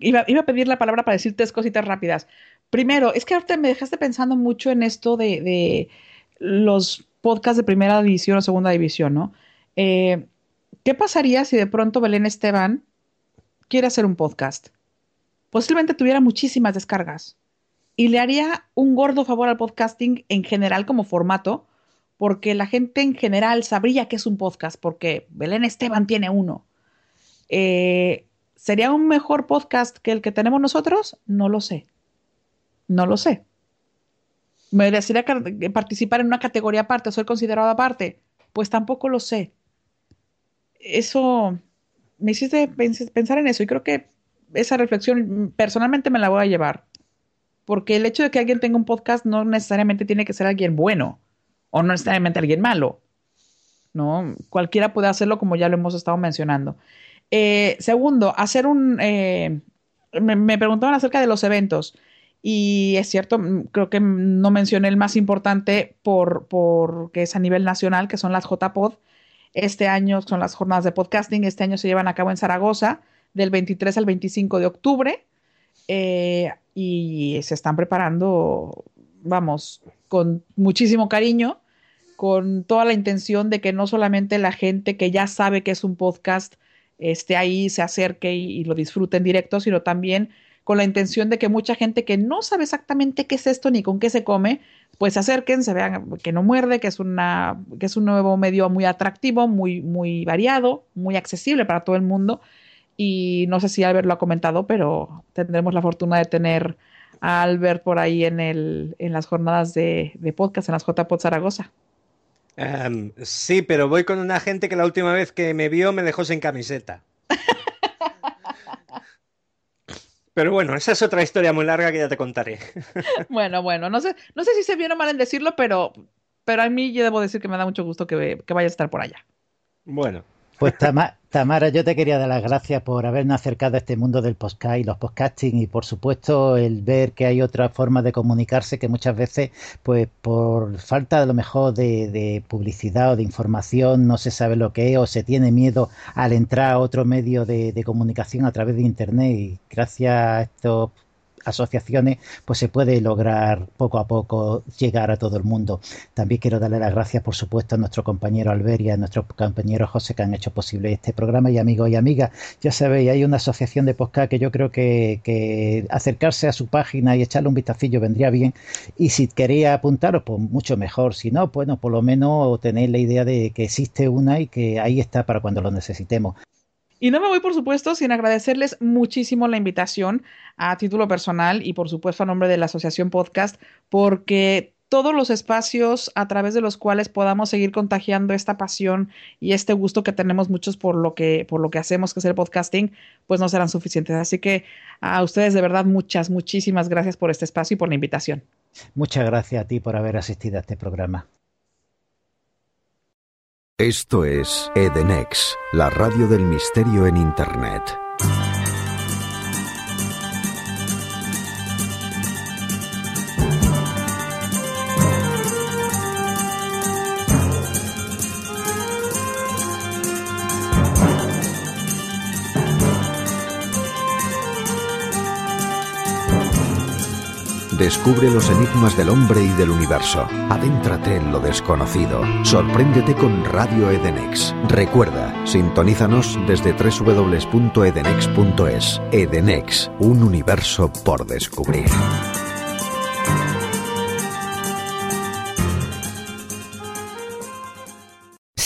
iba, a pedir la palabra para decir tres cositas rápidas. Primero, es que ahorita me dejaste pensando mucho en esto de, de los podcasts de primera división o segunda división, ¿no? Eh, ¿Qué pasaría si de pronto Belén Esteban quiere hacer un podcast? Posiblemente tuviera muchísimas descargas y le haría un gordo favor al podcasting en general como formato, porque la gente en general sabría que es un podcast, porque Belén Esteban tiene uno. Eh, ¿Sería un mejor podcast que el que tenemos nosotros? No lo sé. No lo sé. ¿Me desearía participar en una categoría aparte ser considerado aparte? Pues tampoco lo sé. Eso me hiciste pensar en eso y creo que esa reflexión personalmente me la voy a llevar. Porque el hecho de que alguien tenga un podcast no necesariamente tiene que ser alguien bueno o no necesariamente alguien malo. ¿no? Cualquiera puede hacerlo como ya lo hemos estado mencionando. Eh, segundo, hacer un... Eh, me, preguntaban acerca de los eventos. Y es cierto, mm, creo que no mencioné el más importante por, que es a nivel nacional, que son las JPod. Este año son las jornadas de podcasting. Este año se llevan a cabo en Zaragoza, del 23 al 25 de octubre. Eh, y se están preparando, vamos, con muchísimo cariño, con toda la intención de que no solamente la gente que ya sabe que es un podcast esté ahí, se acerque y, lo disfrute en directo, sino también con la intención de que mucha gente que no sabe exactamente qué es esto ni con qué se come, pues se acerquen, se vean que no muerde, que es una, que es un nuevo medio muy atractivo, muy, muy variado, muy accesible para todo el mundo. Y no sé si Albert lo ha comentado, pero tendremos la fortuna de tener a Albert por ahí en, el, en las jornadas de, de podcast, en las JPod Zaragoza.
Sí, pero voy con una gente que la última vez que me vio me dejó sin camiseta. Pero bueno, esa es otra historia muy larga que ya te contaré.
bueno, bueno, no sé, no sé si se viene mal en decirlo, pero, pero a mí yo debo decir que me da mucho gusto que, que vaya a estar por allá.
Bueno,
pues Tamara, yo te quería dar las gracias por habernos acercado a este mundo del podcast y los podcasting y por supuesto el ver que hay otra forma de comunicarse que muchas veces pues por falta de lo mejor de, publicidad o de información no se sabe lo que es o se tiene miedo al entrar a otro medio de, de comunicación a través de internet. Y gracias a estos asociaciones, pues se puede lograr poco a poco llegar a todo el mundo. También quiero darle las gracias, por supuesto, a nuestro compañero Alberia, a nuestro compañero José, que han hecho posible este programa, y amigos y amigas. Ya sabéis, hay una asociación de podcast que yo creo que, acercarse a su página y echarle un vistacillo vendría bien. Y si queréis apuntaros, pues mucho mejor. Si no, bueno, por lo menos tenéis la idea de que existe una y que ahí está para cuando lo necesitemos.
Y no me voy, por supuesto, sin agradecerles muchísimo la invitación a título personal y, por supuesto, a nombre de la Asociación Podcast, porque todos los espacios a través de los cuales podamos seguir contagiando esta pasión y este gusto que tenemos muchos por lo que, por lo que hacemos, que es el podcasting, pues no serán suficientes. Así que a ustedes de verdad muchas, muchísimas gracias por este espacio y por la invitación.
Muchas gracias a ti por haber asistido a este programa.
Esto es Edenex, la radio del misterio en Internet. Descubre los enigmas del hombre y del universo. Adéntrate en lo desconocido. Sorpréndete con Radio Edenex. Recuerda, sintonízanos desde www.edenex.es. Edenex, un universo por descubrir.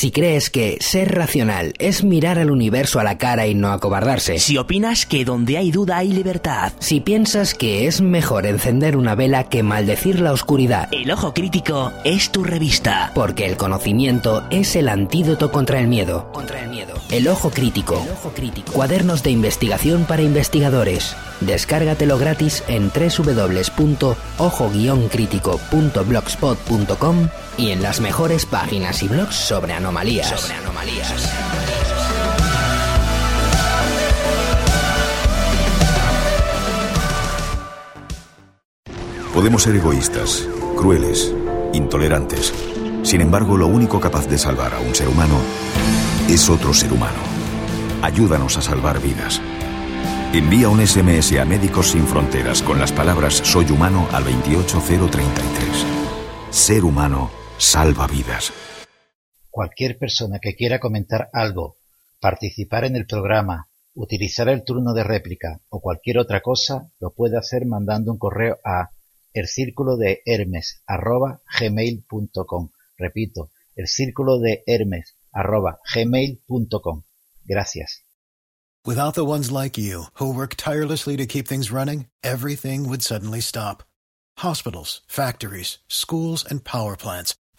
Si crees que ser racional es mirar al universo a la cara y no acobardarse.
Si opinas que donde hay duda hay libertad.
Si piensas que es mejor encender una vela que maldecir la oscuridad.
El ojo crítico es tu revista.
Porque el conocimiento es el antídoto contra el miedo.
Contra el miedo.
El ojo crítico.
El ojo crítico.
Cuadernos de investigación para investigadores. Descárgatelo gratis en www.ojo-crítico.blogspot.com y en las mejores páginas y blogs sobre anomalías.
Sobre anomalías.
Podemos ser egoístas, crueles, intolerantes. Sin embargo, lo único capaz de salvar a un ser humano es otro ser humano. Ayúdanos a salvar vidas. Envía un SMS a Médicos Sin Fronteras con las palabras Soy humano al 28033. Ser humano salva vidas.
Cualquier persona que quiera comentar algo, participar en el programa, utilizar el turno de réplica o cualquier otra cosa, lo puede hacer mandando un correo a el círculo de Hermes arroba gmail.com. Repito, el círculo de Hermes arroba gmail.com. Gracias.
Without the ones like you, who work tirelessly to keep things running, everything would suddenly stop. Hospitals, factories, schools, and power plants,